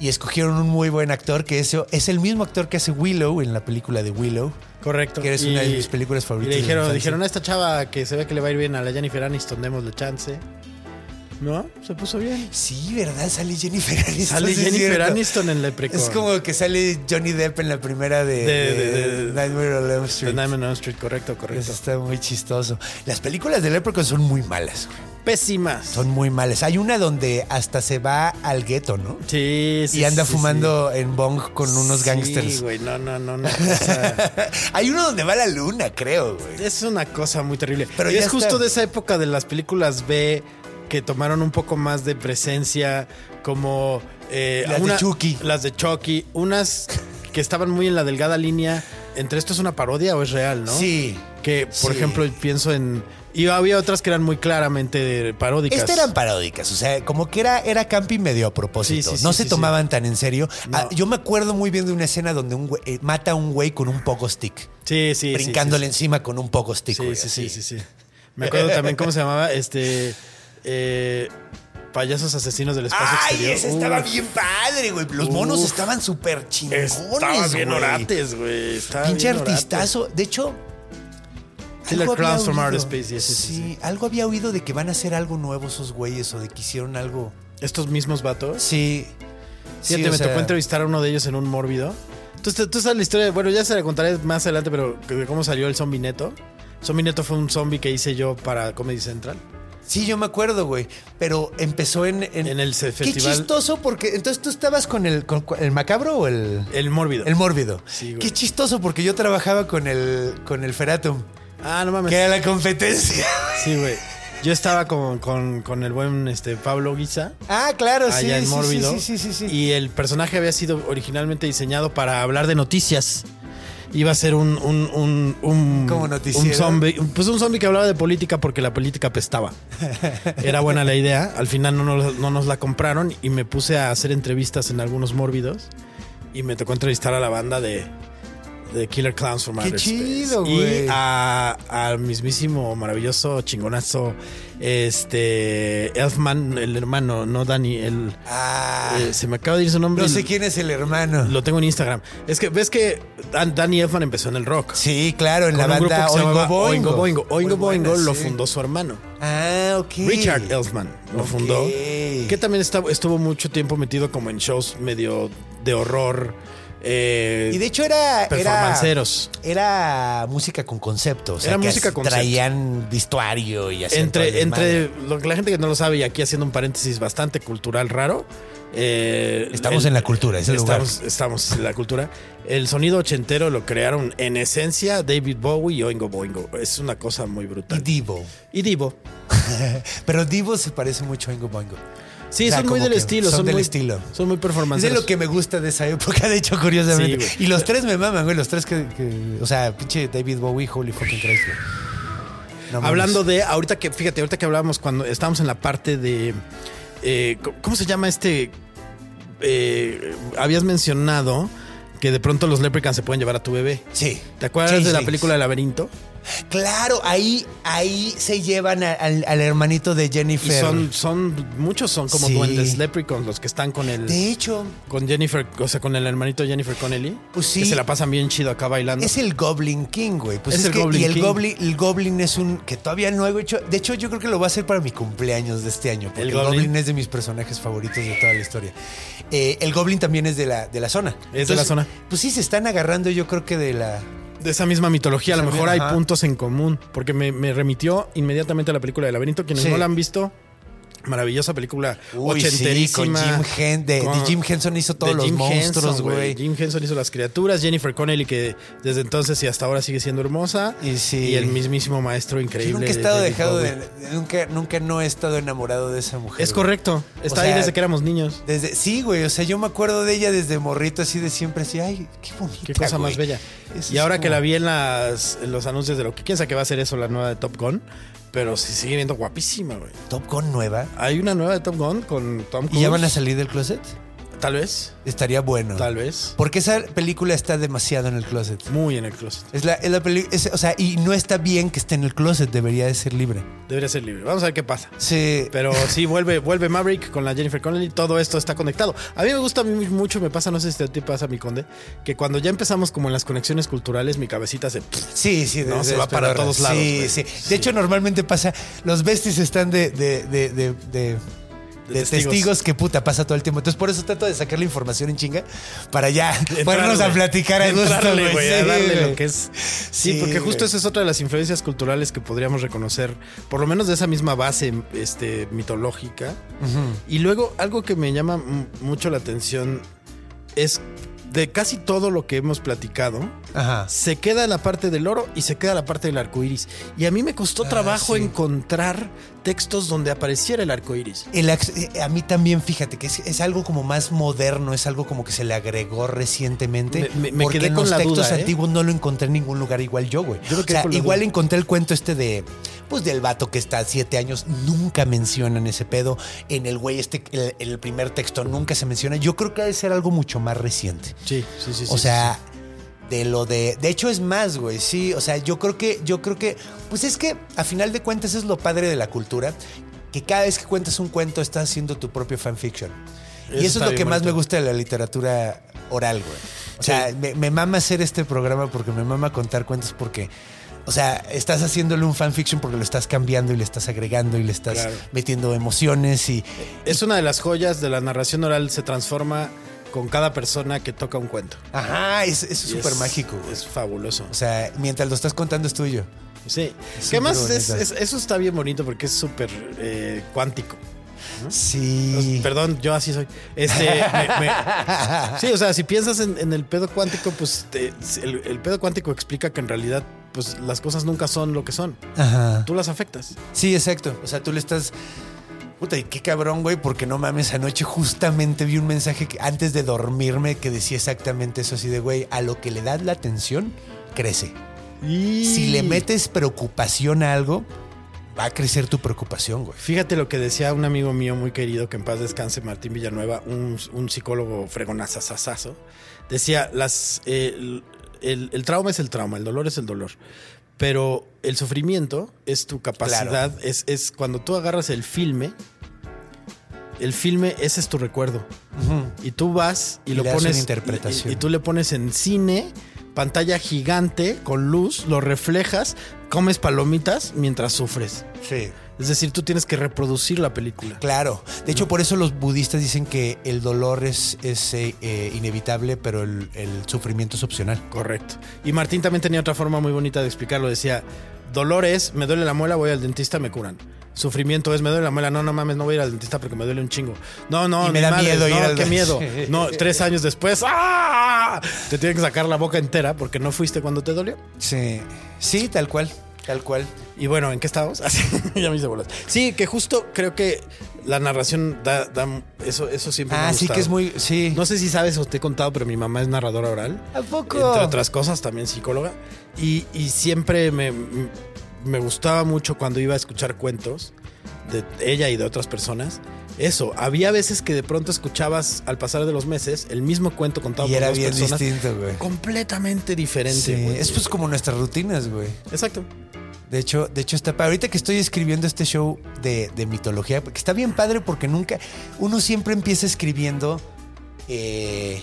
Y escogieron un muy buen actor, que eso es el mismo actor que hace Willow en la película de Willow. Correcto. Que es una de mis películas favoritas Y le dijeron, dijeron a esta chava que se ve que le va a ir bien a la Jennifer Aniston, démosle chance. No, se puso bien. Sí, ¿verdad? Sale Jennifer Aniston. Sale es Jennifer. Aniston en Leprechaun. Es como que sale Johnny Depp en la primera de, De- de- de- Nightmare on Elm The Street. Nightmare on Elm Street, correcto, Eso correcto. está muy chistoso. Las películas de Leprechaun son muy malas, güey. Pésimas. Son muy malas. Hay una donde hasta se va al gueto, ¿no? Sí, sí. y anda sí, fumando en bong con unos sí. gangsters. Sí, güey, no, no, no, no. O sea, Hay uno donde va a la luna, creo, güey. es una cosa muy terrible. Pero y es justo está. de esa época de las películas B que tomaron un poco más de presencia, como eh, Las de Chucky. Las de Chucky, unas que estaban muy en la delgada línea entre esto es una parodia o es real, ¿no? Sí. Que, por Sí. ejemplo, pienso en. Y había otras que eran muy claramente paródicas. Estas eran paródicas, o sea, como que era, era camping medio a propósito. Sí, sí, no sí, se tomaban tan en serio. No. Ah, yo me acuerdo muy bien de una escena donde un güey, eh, mata a un güey con un poco stick. Sí, sí, brincándole encima con un poco stick. Sí, güey, sí, sí, sí, sí. Me acuerdo también cómo se llamaba este. eh, payasos asesinos del espacio Ay, exterior. ese estaba Uf, bien padre, güey. Los monos Uf. estaban súper chingones. Estaban bien orates, güey. Pinche bien orates. artistazo. De hecho. Killer algo había Clowns from Outer oído. Space, sí, sí, sí, sí. algo había oído de que van a hacer algo nuevo esos güeyes o de que hicieron algo. Estos mismos vatos. Sí. Sí, o me sea, tocó entrevistar a uno de ellos en un mórbido. Tú, tú sabes la historia, bueno, ya se la contaré más adelante, pero de cómo salió el zombie neto. Zombie neto fue un zombie que hice yo para Comedy Central. Sí, yo me acuerdo, güey. Pero empezó en. En el se- Qué festival. chistoso, porque entonces tú estabas con el, con el macabro o el. El mórbido. El mórbido. Sí, güey. Qué chistoso, porque yo trabajaba con el, con el Feratum, ah, no mames. que era la competencia. Sí, güey. Yo estaba con, con- con el buen este, Pablo Guisa. Ah, claro, sí. allá en sí, Mórbido. Sí, sí, sí. Y el personaje había sido originalmente diseñado para hablar de noticias. Iba a ser un. un, un, un. Un zombie. Pues un zombie que hablaba de política porque la política apestaba. Era buena la idea. Al final no nos, no nos la compraron y me puse a hacer entrevistas en algunos mórbidos. Y me tocó entrevistar a la banda de. De Killer Clowns from Qué Outer Space. chido, güey. Y al mismísimo, maravilloso, chingonazo, este, Elfman, el hermano, no Danny, el, Ah, eh, se me acaba de ir su nombre. no sé quién es el hermano. Lo tengo en Instagram. Es que ves que Dan- Danny Elfman empezó en el rock. Sí, claro, en la banda Oingo Boingo. Oingo Boingo. Oingo buena, Boingo lo sí. fundó su hermano. Ah, ok. Richard Elfman lo fundó. Que también está- estuvo mucho tiempo metido como en shows medio de horror. Eh, Y de hecho era. Era, Performanceros. era música con concepto. O sea, Era que música con Traían vestuario y el entre, entre lo que la gente que no lo sabe, y aquí haciendo un paréntesis bastante cultural raro. eh, Estamos en la cultura, es el estamos, estamos en la cultura. El sonido ochentero lo crearon en esencia David Bowie y Oingo Boingo. Es una cosa muy Y brutal. Divo. Y Divo. Pero Divo se parece mucho a Ingo Boingo. Sí, O sea, son muy del estilo. son del muy, estilo. Son muy Es lo que me gusta de esa época, de hecho, curiosamente. Sí, y los tres me maman, güey. Los tres que. que- o sea, pinche David Bowie, holy fucking Christ, güey. No mames. Hablando de, ahorita que, fíjate, ahorita que hablábamos cuando estábamos en la parte de, eh, ¿cómo se llama este? Eh, habías mencionado que de pronto los leprechauns se pueden llevar a tu bebé. Sí. ¿Te acuerdas de la película del laberinto? Claro, ahí, ahí se llevan a- al, al hermanito de Y Jennifer. son, son, muchos son como Sí. duendes leprechauns los que están con el, De hecho, con Jennifer, o sea, con el hermanito de Jennifer Connelly. Pues sí. Que se la pasan bien chido acá bailando. es el Goblin King, güey. Pues Es es, el que- Goblin y el King. Goblin, el Goblin es un que todavía no he hecho. De hecho, yo creo que lo voy a hacer para mi cumpleaños de este año. Porque ¿El el, Goblin? Goblin? es de mis personajes favoritos de toda la historia. Eh, el Goblin también es de la, de la zona. Es de la zona. Pues sí, se están agarrando, yo creo que de la. De esa misma mitología. A lo mejor hay ajá. puntos en común. Porque me, me remitió inmediatamente a la película del laberinto. Quienes Sí. no la han visto, maravillosa película Uy, sí, ochenterísima. con Jim Hen- de- de Con- Jim Henson hizo todos los Jim monstruos, güey. Jim Henson hizo las criaturas. Jennifer Connelly, que desde entonces y hasta ahora sigue siendo hermosa. Y sí. Y el mismísimo maestro Yo increíble. nunca he estado dejado de. Nunca, nunca no he estado enamorado de esa mujer. Es correcto. Está O ahí desde que éramos niños. Desde, sí, güey. O sea, yo me acuerdo de ella desde morrito, así de siempre, así, ay, qué bonita. Qué cosa más bella. Eso Y ahora que la vi en, las, en los anuncios de lo que piensa que va a ser eso, la nueva de Top Gun. Pero se sigue viendo guapísima, güey. Top Gun nueva. Hay una nueva de Top Gun con Tom Cruise. ¿Y ya van a salir del closet? Tal vez. Estaría bueno. Tal vez. Porque esa película está demasiado en el closet. Muy en el closet. Es la, es la peli- es- o sea, y no está bien que esté en el closet, debería de ser libre. Debería ser libre. Vamos a ver qué pasa. Sí. Pero sí, vuelve, vuelve Maverick con la Jennifer Connelly. Todo esto está conectado. A mí me gusta a mí mucho, me pasa, no sé si a ti pasa, mi conde, que cuando ya empezamos como en las conexiones culturales, mi cabecita se... Sí, sí, No, de- se de va para todos lados, Sí, güey. sí. De Sí. hecho, normalmente pasa. Los besties están de, de, de, de, de- de testigos. testigos. que puta pasa todo el tiempo. Entonces, por eso trato de sacar la información en chinga para ya Entrarle, ponernos a platicar a gusto, güey. Sí, a darle güey. lo que es. Sí, Sí, porque justo esa es otra de las influencias culturales que podríamos reconocer, por lo menos de esa misma base este, mitológica. Y luego, algo que me llama mucho la atención es de casi todo lo que hemos platicado. Ajá. Se queda la parte del oro y se queda la parte del arco iris. Y a mí me costó Ah, trabajo sí. encontrar textos donde apareciera el arco iris. El eh, a mí también, fíjate, que es, es algo como más moderno, es algo como que se le agregó recientemente. Me- me- me porque quedé en con los la textos duda, ¿eh? antiguos no lo encontré en ningún lugar igual yo, güey. Yo O sea, igual duda. encontré el cuento este de, pues del vato que está a siete años, nunca mencionan ese pedo. En el güey este, el, el primer texto nunca se menciona. Yo creo que ha de ser algo mucho más reciente. Sí, sí, sí. O sí, sea, de lo de. De hecho, es más, güey. Sí. O sea, yo creo que. Yo creo que. Pues es que a final de cuentas es lo padre de la cultura. Que cada vez que cuentas un cuento estás haciendo tu propio fanfiction. Eso y eso es lo que más bonito. me gusta de la literatura oral, güey. O sea, me, me mama hacer este programa porque me mama contar cuentos porque. O sea, estás haciéndole un fanfiction porque lo estás cambiando y le estás agregando y le estás Claro. metiendo emociones y. Es una de las joyas de la narración oral, se transforma con cada persona que toca un cuento. Ajá, es- súper mágico, güey. Es fabuloso. O sea, mientras lo estás contando es tuyo. Sí. Es Que además es- eso está bien bonito porque es súper eh, cuántico. Sí. Perdón, yo así soy. Este, me- me- sí, o sea, si piensas en, en el pedo cuántico, pues te- el, el pedo cuántico explica que en realidad pues las cosas nunca son lo que son. Ajá. Tú las afectas. Sí, exacto. O sea, tú le estás. Puta, y qué cabrón, güey, porque no mames, anoche justamente vi un mensaje que antes de dormirme que decía exactamente eso, así de, güey, a lo que le das la atención, crece. Si le metes preocupación a algo, va a crecer tu preocupación, güey. Fíjate lo que decía un amigo mío muy querido, que en paz descanse, Martín Villanueva, un, un psicólogo fregonazazazazo. Decía, las, eh, el, el- el trauma es el trauma, el dolor es el dolor. Pero el sufrimiento es tu capacidad, Claro. es, es cuando tú agarras el filme, el filme, ese es tu recuerdo. Y tú vas y, Y lo pones. interpretación. Y, y tú le pones en cine, pantalla gigante, con luz, lo reflejas, comes palomitas mientras sufres. Sí. Es decir, tú tienes que reproducir la película. Claro. De hecho, por eso los budistas dicen que el dolor es, es eh, eh, inevitable, pero el, el sufrimiento es opcional. Correcto. Y Martín también tenía otra forma muy bonita de explicarlo. Decía, dolor es, me duele la muela, voy al dentista, me curan. Sufrimiento es, me duele la muela, no, no mames, no voy a ir al dentista porque me duele un chingo. No, no, Y me da madres, miedo ir no, al qué miedo. No, tres años después, ¡ah! Te tienen que sacar la boca entera porque no fuiste cuando te dolió. Sí. Sí, tal cual. Tal cual. Y bueno, ¿en qué estamos? Así, ya me hice bolas. Sí, que justo creo que la narración da, da- eso, eso siempre me ha Ah, sí que es muy. Sí. No sé si sabes o te he contado, pero mi mamá es narradora oral. ¿A poco? Entre otras cosas, también psicóloga. Y, y siempre me, me gustaba mucho cuando iba a escuchar cuentos de ella y de otras personas. Eso, había veces que de pronto escuchabas al pasar de los meses el mismo cuento contado Y por era dos bien personas distinto, güey. completamente diferente. Sí, güey. es pues como nuestras rutinas, güey. Exacto. De hecho, de hecho está ahorita que estoy escribiendo este show de, de mitología, porque está bien padre porque nunca, uno siempre empieza escribiendo, eh,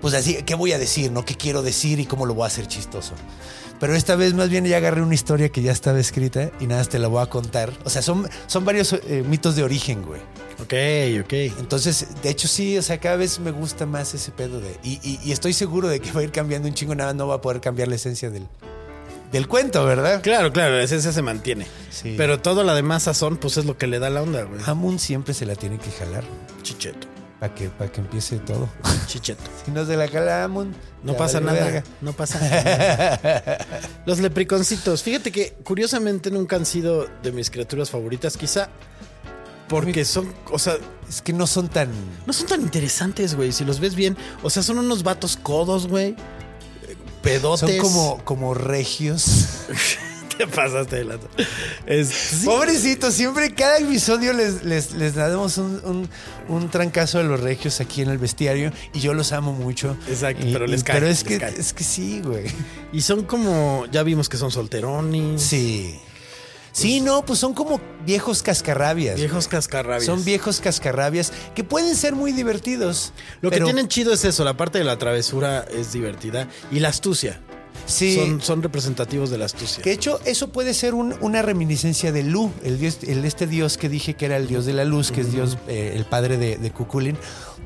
pues así, ¿qué voy a decir? ¿No? ¿Qué quiero decir y cómo lo voy a hacer chistoso? Pero esta vez más bien ya agarré una historia que ya estaba escrita y nada, te la voy a contar. O sea, son, son varios eh, mitos de origen, güey. Ok, ok. Entonces, de hecho sí, o sea, cada vez me gusta más ese pedo de... Y, y- y estoy seguro de que va a ir cambiando un chingo, nada, no va a poder cambiar la esencia del, del cuento, ¿verdad? Claro, claro, la esencia se mantiene. Sí. Pero todo la demás sazón, pues es lo que le da la onda, güey. Hammond siempre se la tiene que jalar Chicheto. para que, para que empiece todo. Chicheto. si no se la jala Hammond, No pasa vale nada. verga. No pasa nada. Los lepriconcitos. Fíjate que curiosamente nunca han sido de mis criaturas favoritas, quizá porque son, o sea, Es que no son tan... no son tan interesantes, güey. Si los ves bien, o sea, son unos vatos codos, güey. Pedotes. Son como, como regios. Te pasaste de lado. Sí. Pobrecitos, siempre cada episodio les, les, les damos un, un- un trancazo a los regios aquí en el bestiario y yo los amo mucho. Exacto, Y- pero les cae, Pero les es que, cae. es que sí, güey. Y son como, ya vimos que son solterones. Sí. Sí, no, pues son como viejos cascarrabias. Viejos cascarrabias. Son viejos cascarrabias que pueden ser muy divertidos. Lo pero- que tienen chido es eso, la parte de la travesura es divertida y la astucia. Sí. Son, son representativos de la astucia. Que de hecho, eso puede ser un- una reminiscencia de Lu, el dios, el, este dios que dije que era el dios de la luz, que es dios, eh, el padre de, de Cuculín.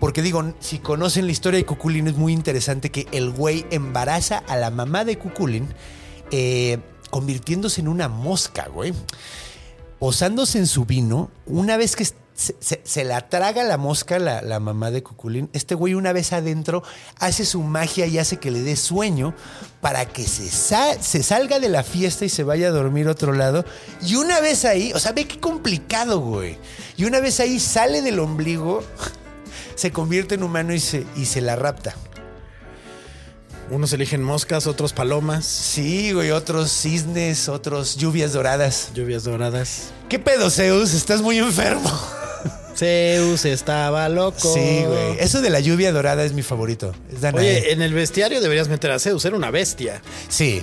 Porque digo, si conocen la historia de Cuculín, es muy interesante que el güey embaraza a la mamá de Cuculín, eh, convirtiéndose en una mosca, güey. Posándose en su vino, una vez que se, la traga la mosca, la, la mamá de Cuculín, este güey una vez adentro hace su magia y hace que le dé sueño para que se, sa- se salga de la fiesta y se vaya a dormir otro lado. Y una vez ahí, o sea, ve qué complicado, güey. Y una vez ahí sale del ombligo, se convierte en humano y se, y se la rapta. Unos eligen moscas, otros palomas, Sí, güey, otros cisnes, otros lluvias doradas. lluvias doradas. ¿Qué pedo, Zeus? Estás muy enfermo. Zeus estaba loco. Sí, güey. Eso de la lluvia dorada es mi favorito. Es. Oye, en el bestiario deberías meter a Zeus, era una bestia. Sí.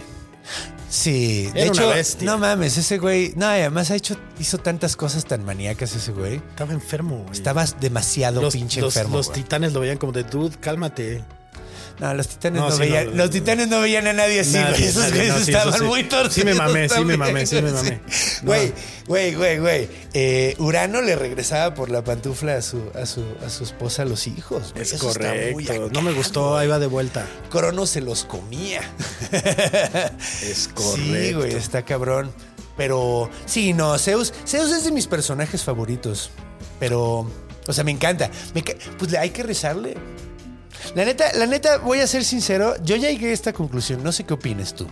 Sí. De Era una hecho, bestia. no mames, ese güey. No, además ha hecho, hizo tantas cosas tan maníacas ese güey. Estaba enfermo, güey. Estaba demasiado los, pinche los- enfermo. los güey. titanes lo veían como de dude, cálmate. No, los titanes No, no, sí, veían. no, los titanes no veían a nadie así, güey. Esos güeyes estaban sí. muy torcidos. Sí me mamé, sí me mamé, sí me mamé. Güey, güey, güey, güey. Eh, Urano le regresaba por la pantufla a su, a su, a su esposa a los hijos. Es Eso correcto. acá, No me gustó, ahí va de vuelta. Crono se los comía. Es Sí, güey, está cabrón. Pero sí, no, Zeus, Zeus es de mis personajes favoritos. Pero, o sea, me encanta. Me pues hay que rezarle. La neta, la neta, voy a ser sincero, yo ya llegué a esta conclusión, no sé qué opines tú,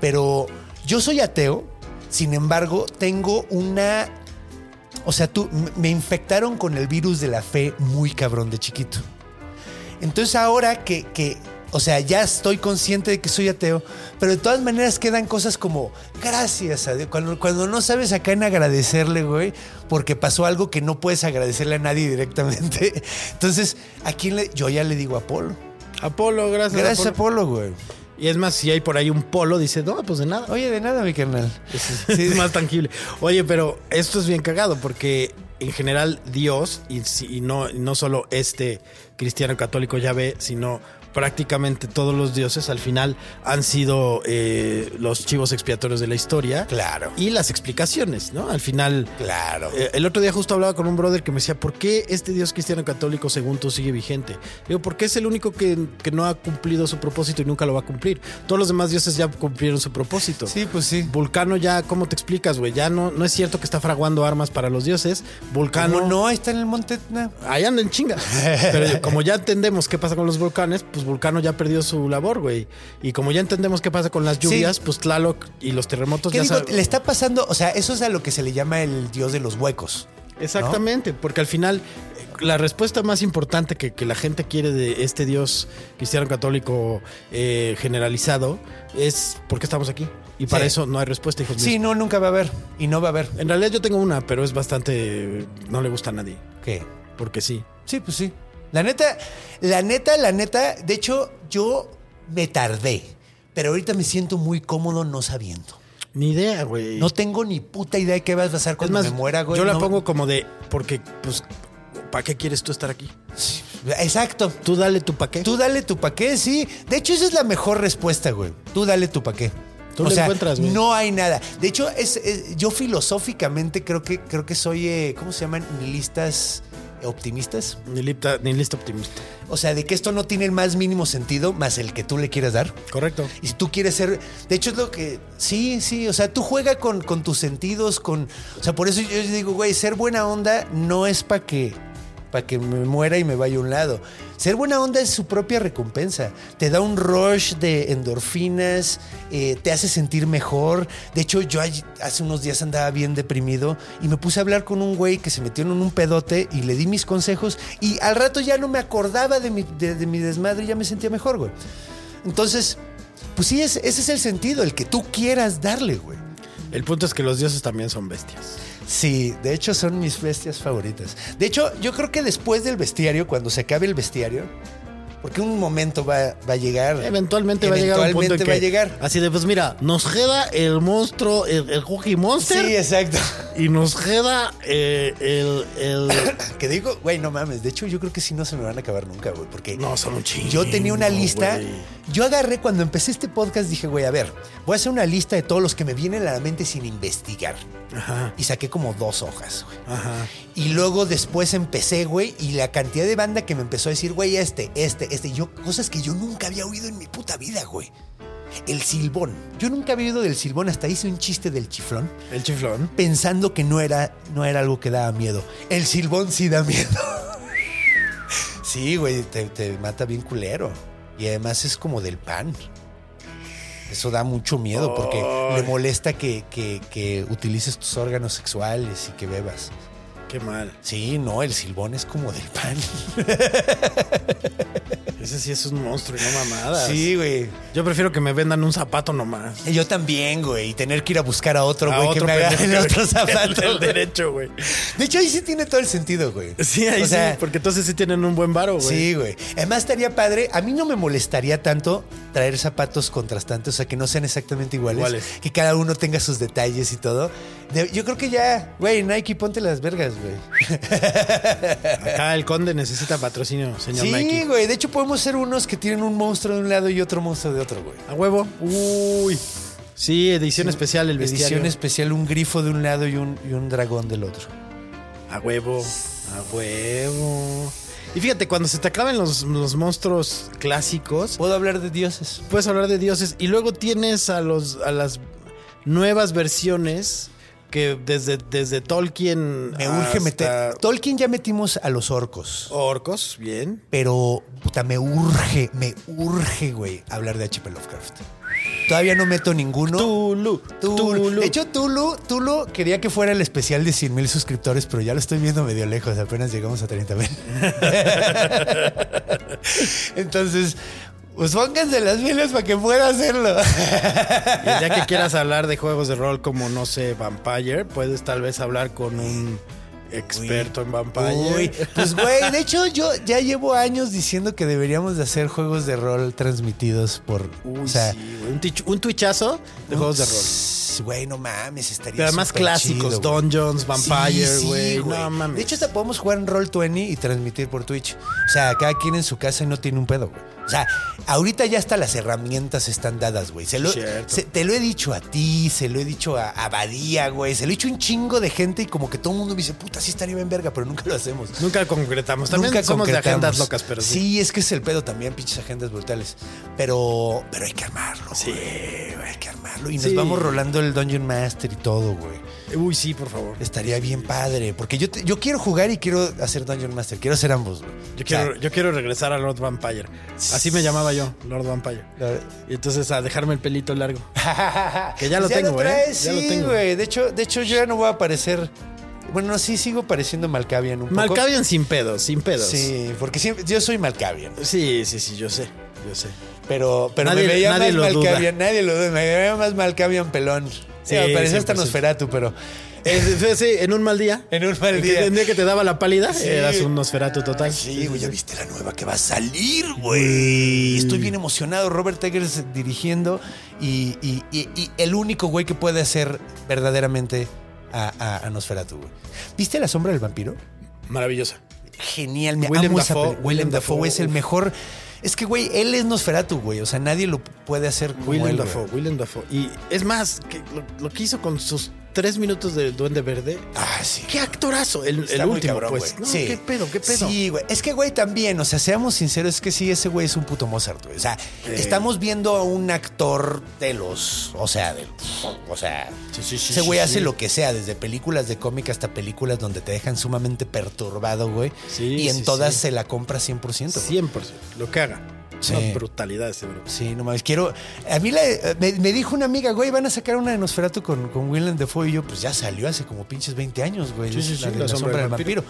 pero yo soy ateo, sin embargo, tengo una... O sea, tú, me infectaron con el virus de la fe muy cabrón de chiquito. Entonces ahora que, que, o sea, ya estoy consciente de que soy ateo, pero de todas maneras quedan cosas como, gracias a Dios, cuando, cuando no sabes acá en agradecerle, güey, porque pasó algo que no puedes agradecerle a nadie directamente. Entonces, ¿a quién le? Yo ya le digo a Apolo. Apolo, gracias. Gracias a Apolo. Apolo, güey. Y es más, si hay por ahí un polo, dice, no, pues de nada. Oye, de nada, mi carnal. es más tangible. Oye, pero esto es bien cagado porque en general Dios, y, y no, y no solo este cristiano católico ya ve, sino prácticamente todos los dioses al final han sido eh, los chivos expiatorios de la historia. Claro. Y las explicaciones, ¿no? Al final. Claro. eh, el otro día justo hablaba con un brother que me decía, ¿por qué este Dios cristiano católico según tú sigue vigente? Digo, porque es el único que, que no ha cumplido su propósito y nunca lo va a cumplir. Todos los demás dioses ya cumplieron su propósito. Sí, pues sí. Vulcano ya, ¿cómo te explicas, güey? Ya no, no es cierto que está fraguando armas para los dioses. Vulcano... ¿Cómo no? Ahí está en el monte. Etna. Ahí anda en chinga. Pero como ya entendemos qué pasa con los volcanes, pues Vulcano ya perdió su labor, güey. Y como ya entendemos qué pasa con las lluvias, pues Tlaloc y los terremotos ¿Qué ya digo? Le está pasando, o sea, eso es a lo que se le llama el dios de los huecos. Exactamente, porque al final eh, la respuesta más importante que, que la gente quiere de este Dios cristiano católico eh, generalizado es ¿por qué estamos aquí? Y para Sí. eso no hay respuesta, hijos Sí, no, nunca va a haber. Y no va a haber. En realidad yo tengo una, pero es bastante... no le gusta a nadie, ¿Qué? porque sí. Sí, pues sí. La neta, la neta, la neta, de hecho, yo me tardé. Pero ahorita me siento muy cómodo no sabiendo. Ni idea, güey. No tengo ni puta idea de qué va a pasar cuando más, me muera, güey. yo la No- pongo como de, porque, pues, ¿para qué quieres tú estar aquí? Exacto. Tú dale tu pa' qué. Tú dale tu pa' qué, sí. De hecho, esa es la mejor respuesta, güey. Tú dale tu pa' qué. Tú le encuentras, güey. No hay nada. De hecho, es, es- yo filosóficamente creo que, creo que soy, eh, ¿cómo se llaman? Nihilistas optimistas. Ni, lista, ni lista optimista. O sea, de que esto no tiene el más mínimo sentido más el que tú le quieras dar. Correcto. Y si tú quieres ser. De hecho, es lo que. Sí, sí. O sea, tú juega con, con tus sentidos, con. O sea, por eso yo digo, güey, ser buena onda no es para que. Para que me muera y me vaya a un lado. Ser buena onda es su propia recompensa. Te da un rush de endorfinas, eh, te hace sentir mejor. De hecho, yo hace unos días andaba bien deprimido y me puse a hablar con un güey que se metió en un pedote y le di mis consejos y al rato ya no me acordaba de mi, de, mi desmadre y ya me sentía mejor, güey. Entonces, pues sí, es, ese es el sentido, el que tú quieras darle, güey. El punto es que los dioses también son bestias. Sí, de hecho son mis bestias favoritas. De hecho, yo creo que después del bestiario, cuando se acabe el bestiario, porque un momento va, va a llegar. Eventualmente, va a llegar un punto en que, va a llegar. Así de, pues mira, nos queda el monstruo, el, el Cookie Monster. Sí, exacto. Y nos queda eh, el, el... Que digo, güey, no mames. De hecho, yo creo que sí no se me van a acabar nunca, güey. Porque No, son un chingo, yo tenía una lista. Yo agarré cuando empecé este podcast, dije, güey, a ver, voy a hacer una lista de todos los que me vienen a la mente sin investigar. Ajá, Y saqué como dos hojas, güey. ajá. Y luego después empecé, güey, y la cantidad de banda que me empezó a decir, güey, este, este, este. Yo, cosas que yo nunca había oído en mi puta vida, güey. El silbón. Yo nunca había oído del silbón, hasta hice un chiste del chiflón, El chiflón. pensando que no era, no era algo que daba miedo. El silbón sí da miedo. sí, güey, te, te mata bien culero. Y además es como del pan. Eso da mucho miedo porque le molesta que, que- que utilices tus órganos sexuales y que bebas. Qué mal. Sí, no, el silbón es como del pan. Ese sí es un monstruo y no mamadas. Sí, güey. Yo prefiero que me vendan un zapato nomás. Yo también, güey. Y tener que ir a buscar a otro, A güey, que otro me haga el otro zapato. Derecho, güey. De hecho, ahí sí tiene todo el sentido, güey. Sí, ahí O sea, sí, porque entonces sí tienen un buen varo, güey. Sí, güey. Además estaría padre. A mí no me molestaría tanto traer zapatos contrastantes, o sea, que no sean exactamente iguales. Iguales. Que cada uno tenga sus detalles y todo. De- yo creo que ya, güey, Nike, ponte las vergas, güey. Acá el conde necesita patrocinio, señor Sí, Nike. güey. De hecho, podemos ser unos que tienen un monstruo de un lado y otro monstruo de otro, güey. A huevo. Uy. Sí, edición especial, el bestiario. Edición especial, un grifo de un lado y un, y un dragón del otro. A huevo. A huevo. Y fíjate, cuando se te acaben los, los monstruos clásicos, Puedo hablar de dioses. puedes hablar de dioses y luego tienes a los a las nuevas versiones que desde, desde Tolkien Me urge meter. Tolkien ya metimos a los orcos. orcos, bien. Pero, puta, me urge, me urge, güey, hablar de H.P. Lovecraft. Todavía no meto ninguno. Tulu, Tulu. Tulu. De hecho, Tulu, Tulu quería que fuera el especial de 100 mil suscriptores, pero ya lo estoy viendo medio lejos. Apenas llegamos a 30 mil. Entonces, pues pónganse las pilas para que pueda hacerlo. Y día que quieras hablar de juegos de rol como, no sé, Vampire, puedes tal vez hablar con un experto en Vampire. Uy, pues güey, de hecho yo ya llevo años diciendo que deberíamos de hacer juegos de rol transmitidos por, Uy, o sea, sí, güey. un, un twitchazo de juegos de rol. Güey, no mames, estaría Pero además clásicos, chido, güey. Dungeons, Vampire, Sí, sí, güey. no mames. De hecho, hasta podemos jugar en Roll20 y transmitir por Twitch. O sea, cada quien en su casa no tiene un pedo, güey. O sea, ahorita ya hasta las herramientas están dadas, güey. Se lo- Cierto. se- te lo he dicho a ti, se lo he dicho a, a Badía, güey. Se lo he dicho a un chingo de gente y como que todo el mundo me dice, puta, sí estaría bien verga, pero nunca lo hacemos. Nunca concretamos. También Nunca somos de concretamos. agendas locas, pero sí. Sí, es que es el pedo también, pinches agendas brutales. Pero, pero hay que armarlo. Sí. güey, hay que armarlo. Y nos vamos rolando el Dungeon Master y todo, güey. Uy, sí, por favor. Estaría bien padre. Porque yo, te- yo quiero jugar y quiero hacer Dungeon Master. Quiero hacer ambos, güey. Yo O sea, quiero, yo quiero regresar a Lord Vampire. Así me llamaba yo, Lord Vampire. Y entonces a dejarme el pelito largo. Que ya lo Pues tengo, ¿eh? traes, Ya lo tengo. güey. De hecho, de hecho, yo ya no voy a aparecer. Bueno, no, sí sigo pareciendo Malkavian un poco. Malkavian sin pedos, sin pedos. Sí, porque siempre, yo soy Malkavian. Sí, sí, sí, yo sé, yo sé. Pero, pero Nadie- me veía nadie más. Malkavian. Nadie lo duda. Me veía más Malkavian pelón. Sí, Sí, me parecía hasta 100%. Nosferatu, pero. Eh, sí, sí, en un mal día. En un mal día. El día que te daba la pálida, Sí. eras un Nosferatu total. Sí, güey, ya viste la nueva que va a salir, güey. Estoy bien emocionado. Robert Eggers dirigiendo y, y- y- y el único güey que puede hacer verdaderamente a, a, a Nosferatu, güey. ¿Viste La Sombra del Vampiro? Maravillosa. Genial, me Willem amo Dafoe, Willem Dafoe Dafoe, es el uf. Es que, güey, él es Nosferatu, güey. O sea, nadie lo puede hacer como Willem él. Dafoe, Willem Dafoe. Y es más, que lo, lo que hizo con sus tres minutos de Duende Verde. Ah, sí. ¡Qué actorazo! El, último, cabrón, pues. No, Sí. ¿Qué pedo? ¿Qué pedo? Sí, güey. Es que, güey, también, o sea, seamos sinceros, es que sí, ese güey es un puto Mozart, güey. O sea, estamos viendo a un actor de los. O sea, de, o sea. Sí, sí, sí, ese güey hace lo que sea, desde películas de cómic hasta películas donde te dejan sumamente perturbado, güey. Sí, y en todas se la compra 100%. güey. 100%. Lo que haga. Sí. Una brutalidad ese bro. Sí, no mames, quiero. A mí la- me, me dijo una amiga, güey, van a sacar una de Nosferatu con, con Willem Dafoe. Y yo, pues ya salió hace como pinches 20 años, güey. Sí, sí, sí, la, de la sombra, del vampiro.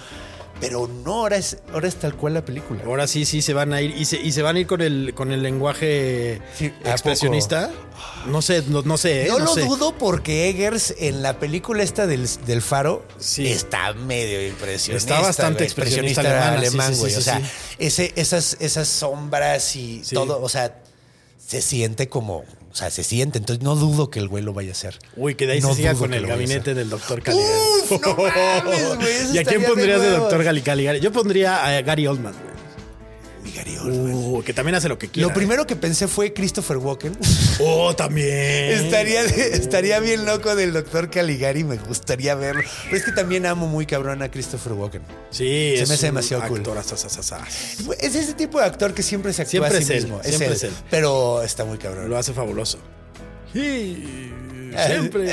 Pero no, ahora es, ahora es tal cual la película. Ahora sí, sí se van a ir. Y se, y se van a ir con el, con el lenguaje Sí, ¿a expresionista. No sé, no, no sé, ¿eh? No, No, lo sé. dudo porque Eggers en la película esta del, del faro Sí. está medio impresionista. Está bastante expresionista sí, alemán, güey. sí, o sea, ese, esas, esas sombras y todo, o sea, se siente como, o sea, se siente. Entonces no dudo que el güey lo vaya a hacer. Uy, que de ahí No se siga con el gabinete del doctor Caligari. Uf, no mames, güey, eso ¿Y a quién de pondrías de huevos. doctor Caligari? Yo pondría a Gary Oldman, güey. Uh, que también hace lo que quiera. Lo primero que pensé fue Christopher Walken. ¿eh? Oh, también. Estaría, estaría bien loco del doctor Caligari, me gustaría verlo. Pero es que también amo muy cabrón a Christopher Walken. Sí, Se es me hace un demasiado cool. actor asasasasa. Es ese tipo de actor que siempre se actúa Siempre a sí es él, mismo. siempre es él. Pero está muy cabrón. Lo hace fabuloso. Sí, Eh, siempre.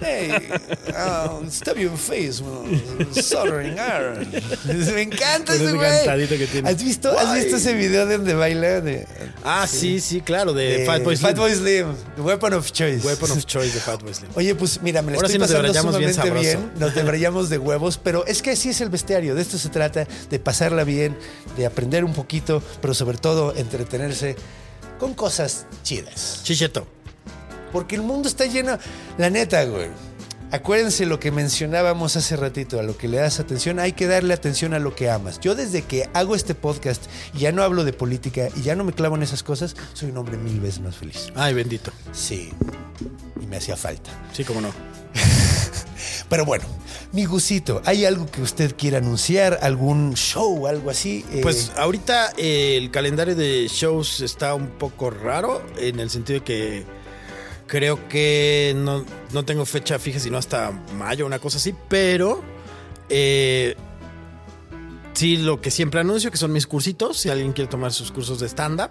Hey, oh, stab your face with soldering iron. Me encanta ese güey. cantadito que tiene. ¿Has visto, ¿Has visto ese video de donde baila? De, Ah, sí, sí, claro, de, de Fatboy Slim. Fatboy Slim. Weapon of Choice. Weapon of Choice de Fatboy Slim. Oye, pues mira, me la Ahora estoy sí pasando bien sumamente bien. Nos debrayamos de huevos, pero es que así es el bestiario. De esto se trata, de pasarla bien, de aprender un poquito, pero sobre todo entretenerse con cosas chidas. Chicheto. Porque el mundo está lleno, la neta, güey. Acuérdense lo que mencionábamos hace ratito, a lo que le das atención, hay que darle atención a lo que amas. Yo desde que hago este podcast y ya no hablo de política y ya no me clavo en esas cosas, soy un hombre mil veces más feliz. Ay, bendito. Sí, y me hacía falta. Sí, cómo no. Pero bueno, mi gusito, ¿hay algo que usted quiera anunciar? ¿Algún show, algo así? Eh, Pues ahorita eh, el calendario de shows está un poco raro en el sentido de que creo que no, no tengo fecha fija sino hasta mayo, una cosa así, pero eh, sí lo que siempre anuncio que son mis cursitos, si alguien quiere tomar sus cursos de stand-up.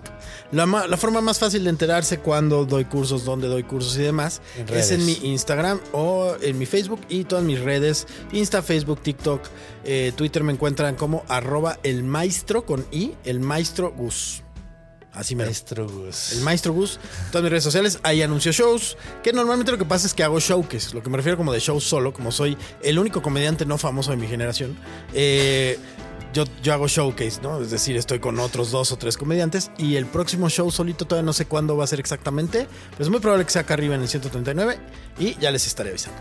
La, ma- la forma más fácil de enterarse cuando doy cursos, dónde doy cursos y demás En es en mi. Instagram o en mi Facebook y todas mis redes, Insta, Facebook, TikTok, eh, Twitter me encuentran como arroba el maestro con I, el maestro Gus. Así me Maestro Gus. el Maestro Gus, todas mis redes sociales, ahí anuncio shows, que normalmente lo que pasa es que hago showcase, lo que me refiero como de show solo, como soy el único comediante no famoso de mi generación, eh, yo, yo hago showcase, ¿no? Es decir, estoy con otros dos o tres comediantes y el próximo show solito todavía no sé cuándo va a ser exactamente, pero es muy probable que sea acá arriba en el 139 y ya les estaré avisando.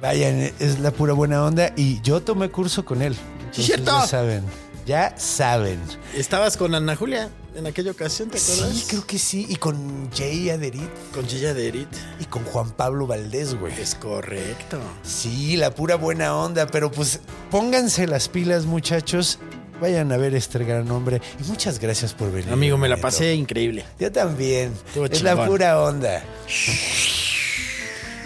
Vayan, es la pura buena onda y yo tomé curso con él. Cierto! Ya saben, ya saben. Estabas con Ana Julia en aquella ocasión, ¿te acuerdas? Sí, creo que sí. Y con Jay Aderit Con Gilla de Erit. y con Juan Pablo Valdés, güey. Es correcto. Sí, la pura buena onda, pero pues pónganse las pilas, muchachos. Vayan a ver este gran hombre. Y muchas gracias por venir. Amigo, me la Neto. pasé increíble. Yo también. Estuvo es la pura onda.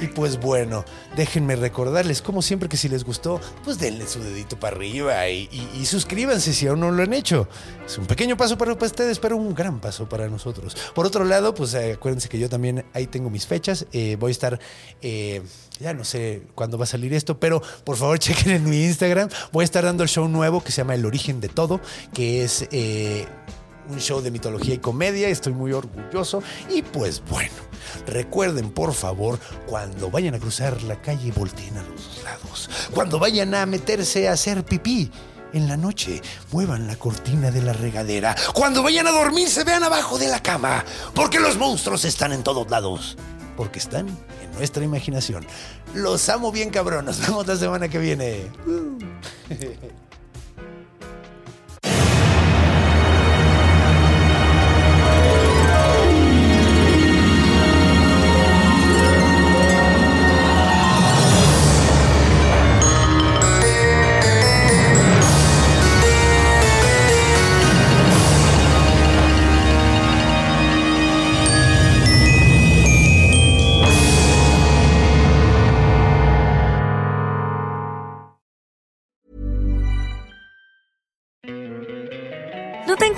Y pues bueno, déjenme recordarles, como siempre, que si les gustó, pues denle su dedito para arriba y, suscríbanse si aún no lo han hecho. Es un pequeño paso para ustedes, pero un gran paso para nosotros. Por otro lado, pues eh, acuérdense que yo también ahí tengo mis fechas. Eh, voy a estar, eh, ya no sé cuándo va a salir esto, pero por favor chequen en mi Instagram. Voy a estar dando el show nuevo que se llama El Origen de Todo, que es... eh, un show de mitología y comedia. Estoy muy orgulloso. Y pues bueno, recuerden por favor, cuando vayan a cruzar la calle, volteen a los dos lados. Cuando vayan a meterse a hacer pipí. En la noche, muevan la cortina de la regadera. Cuando vayan a dormir, se vean abajo de la cama. Porque los monstruos están en todos lados. Porque están en nuestra imaginación. Los amo bien, cabrón. Nos vemos la semana que viene.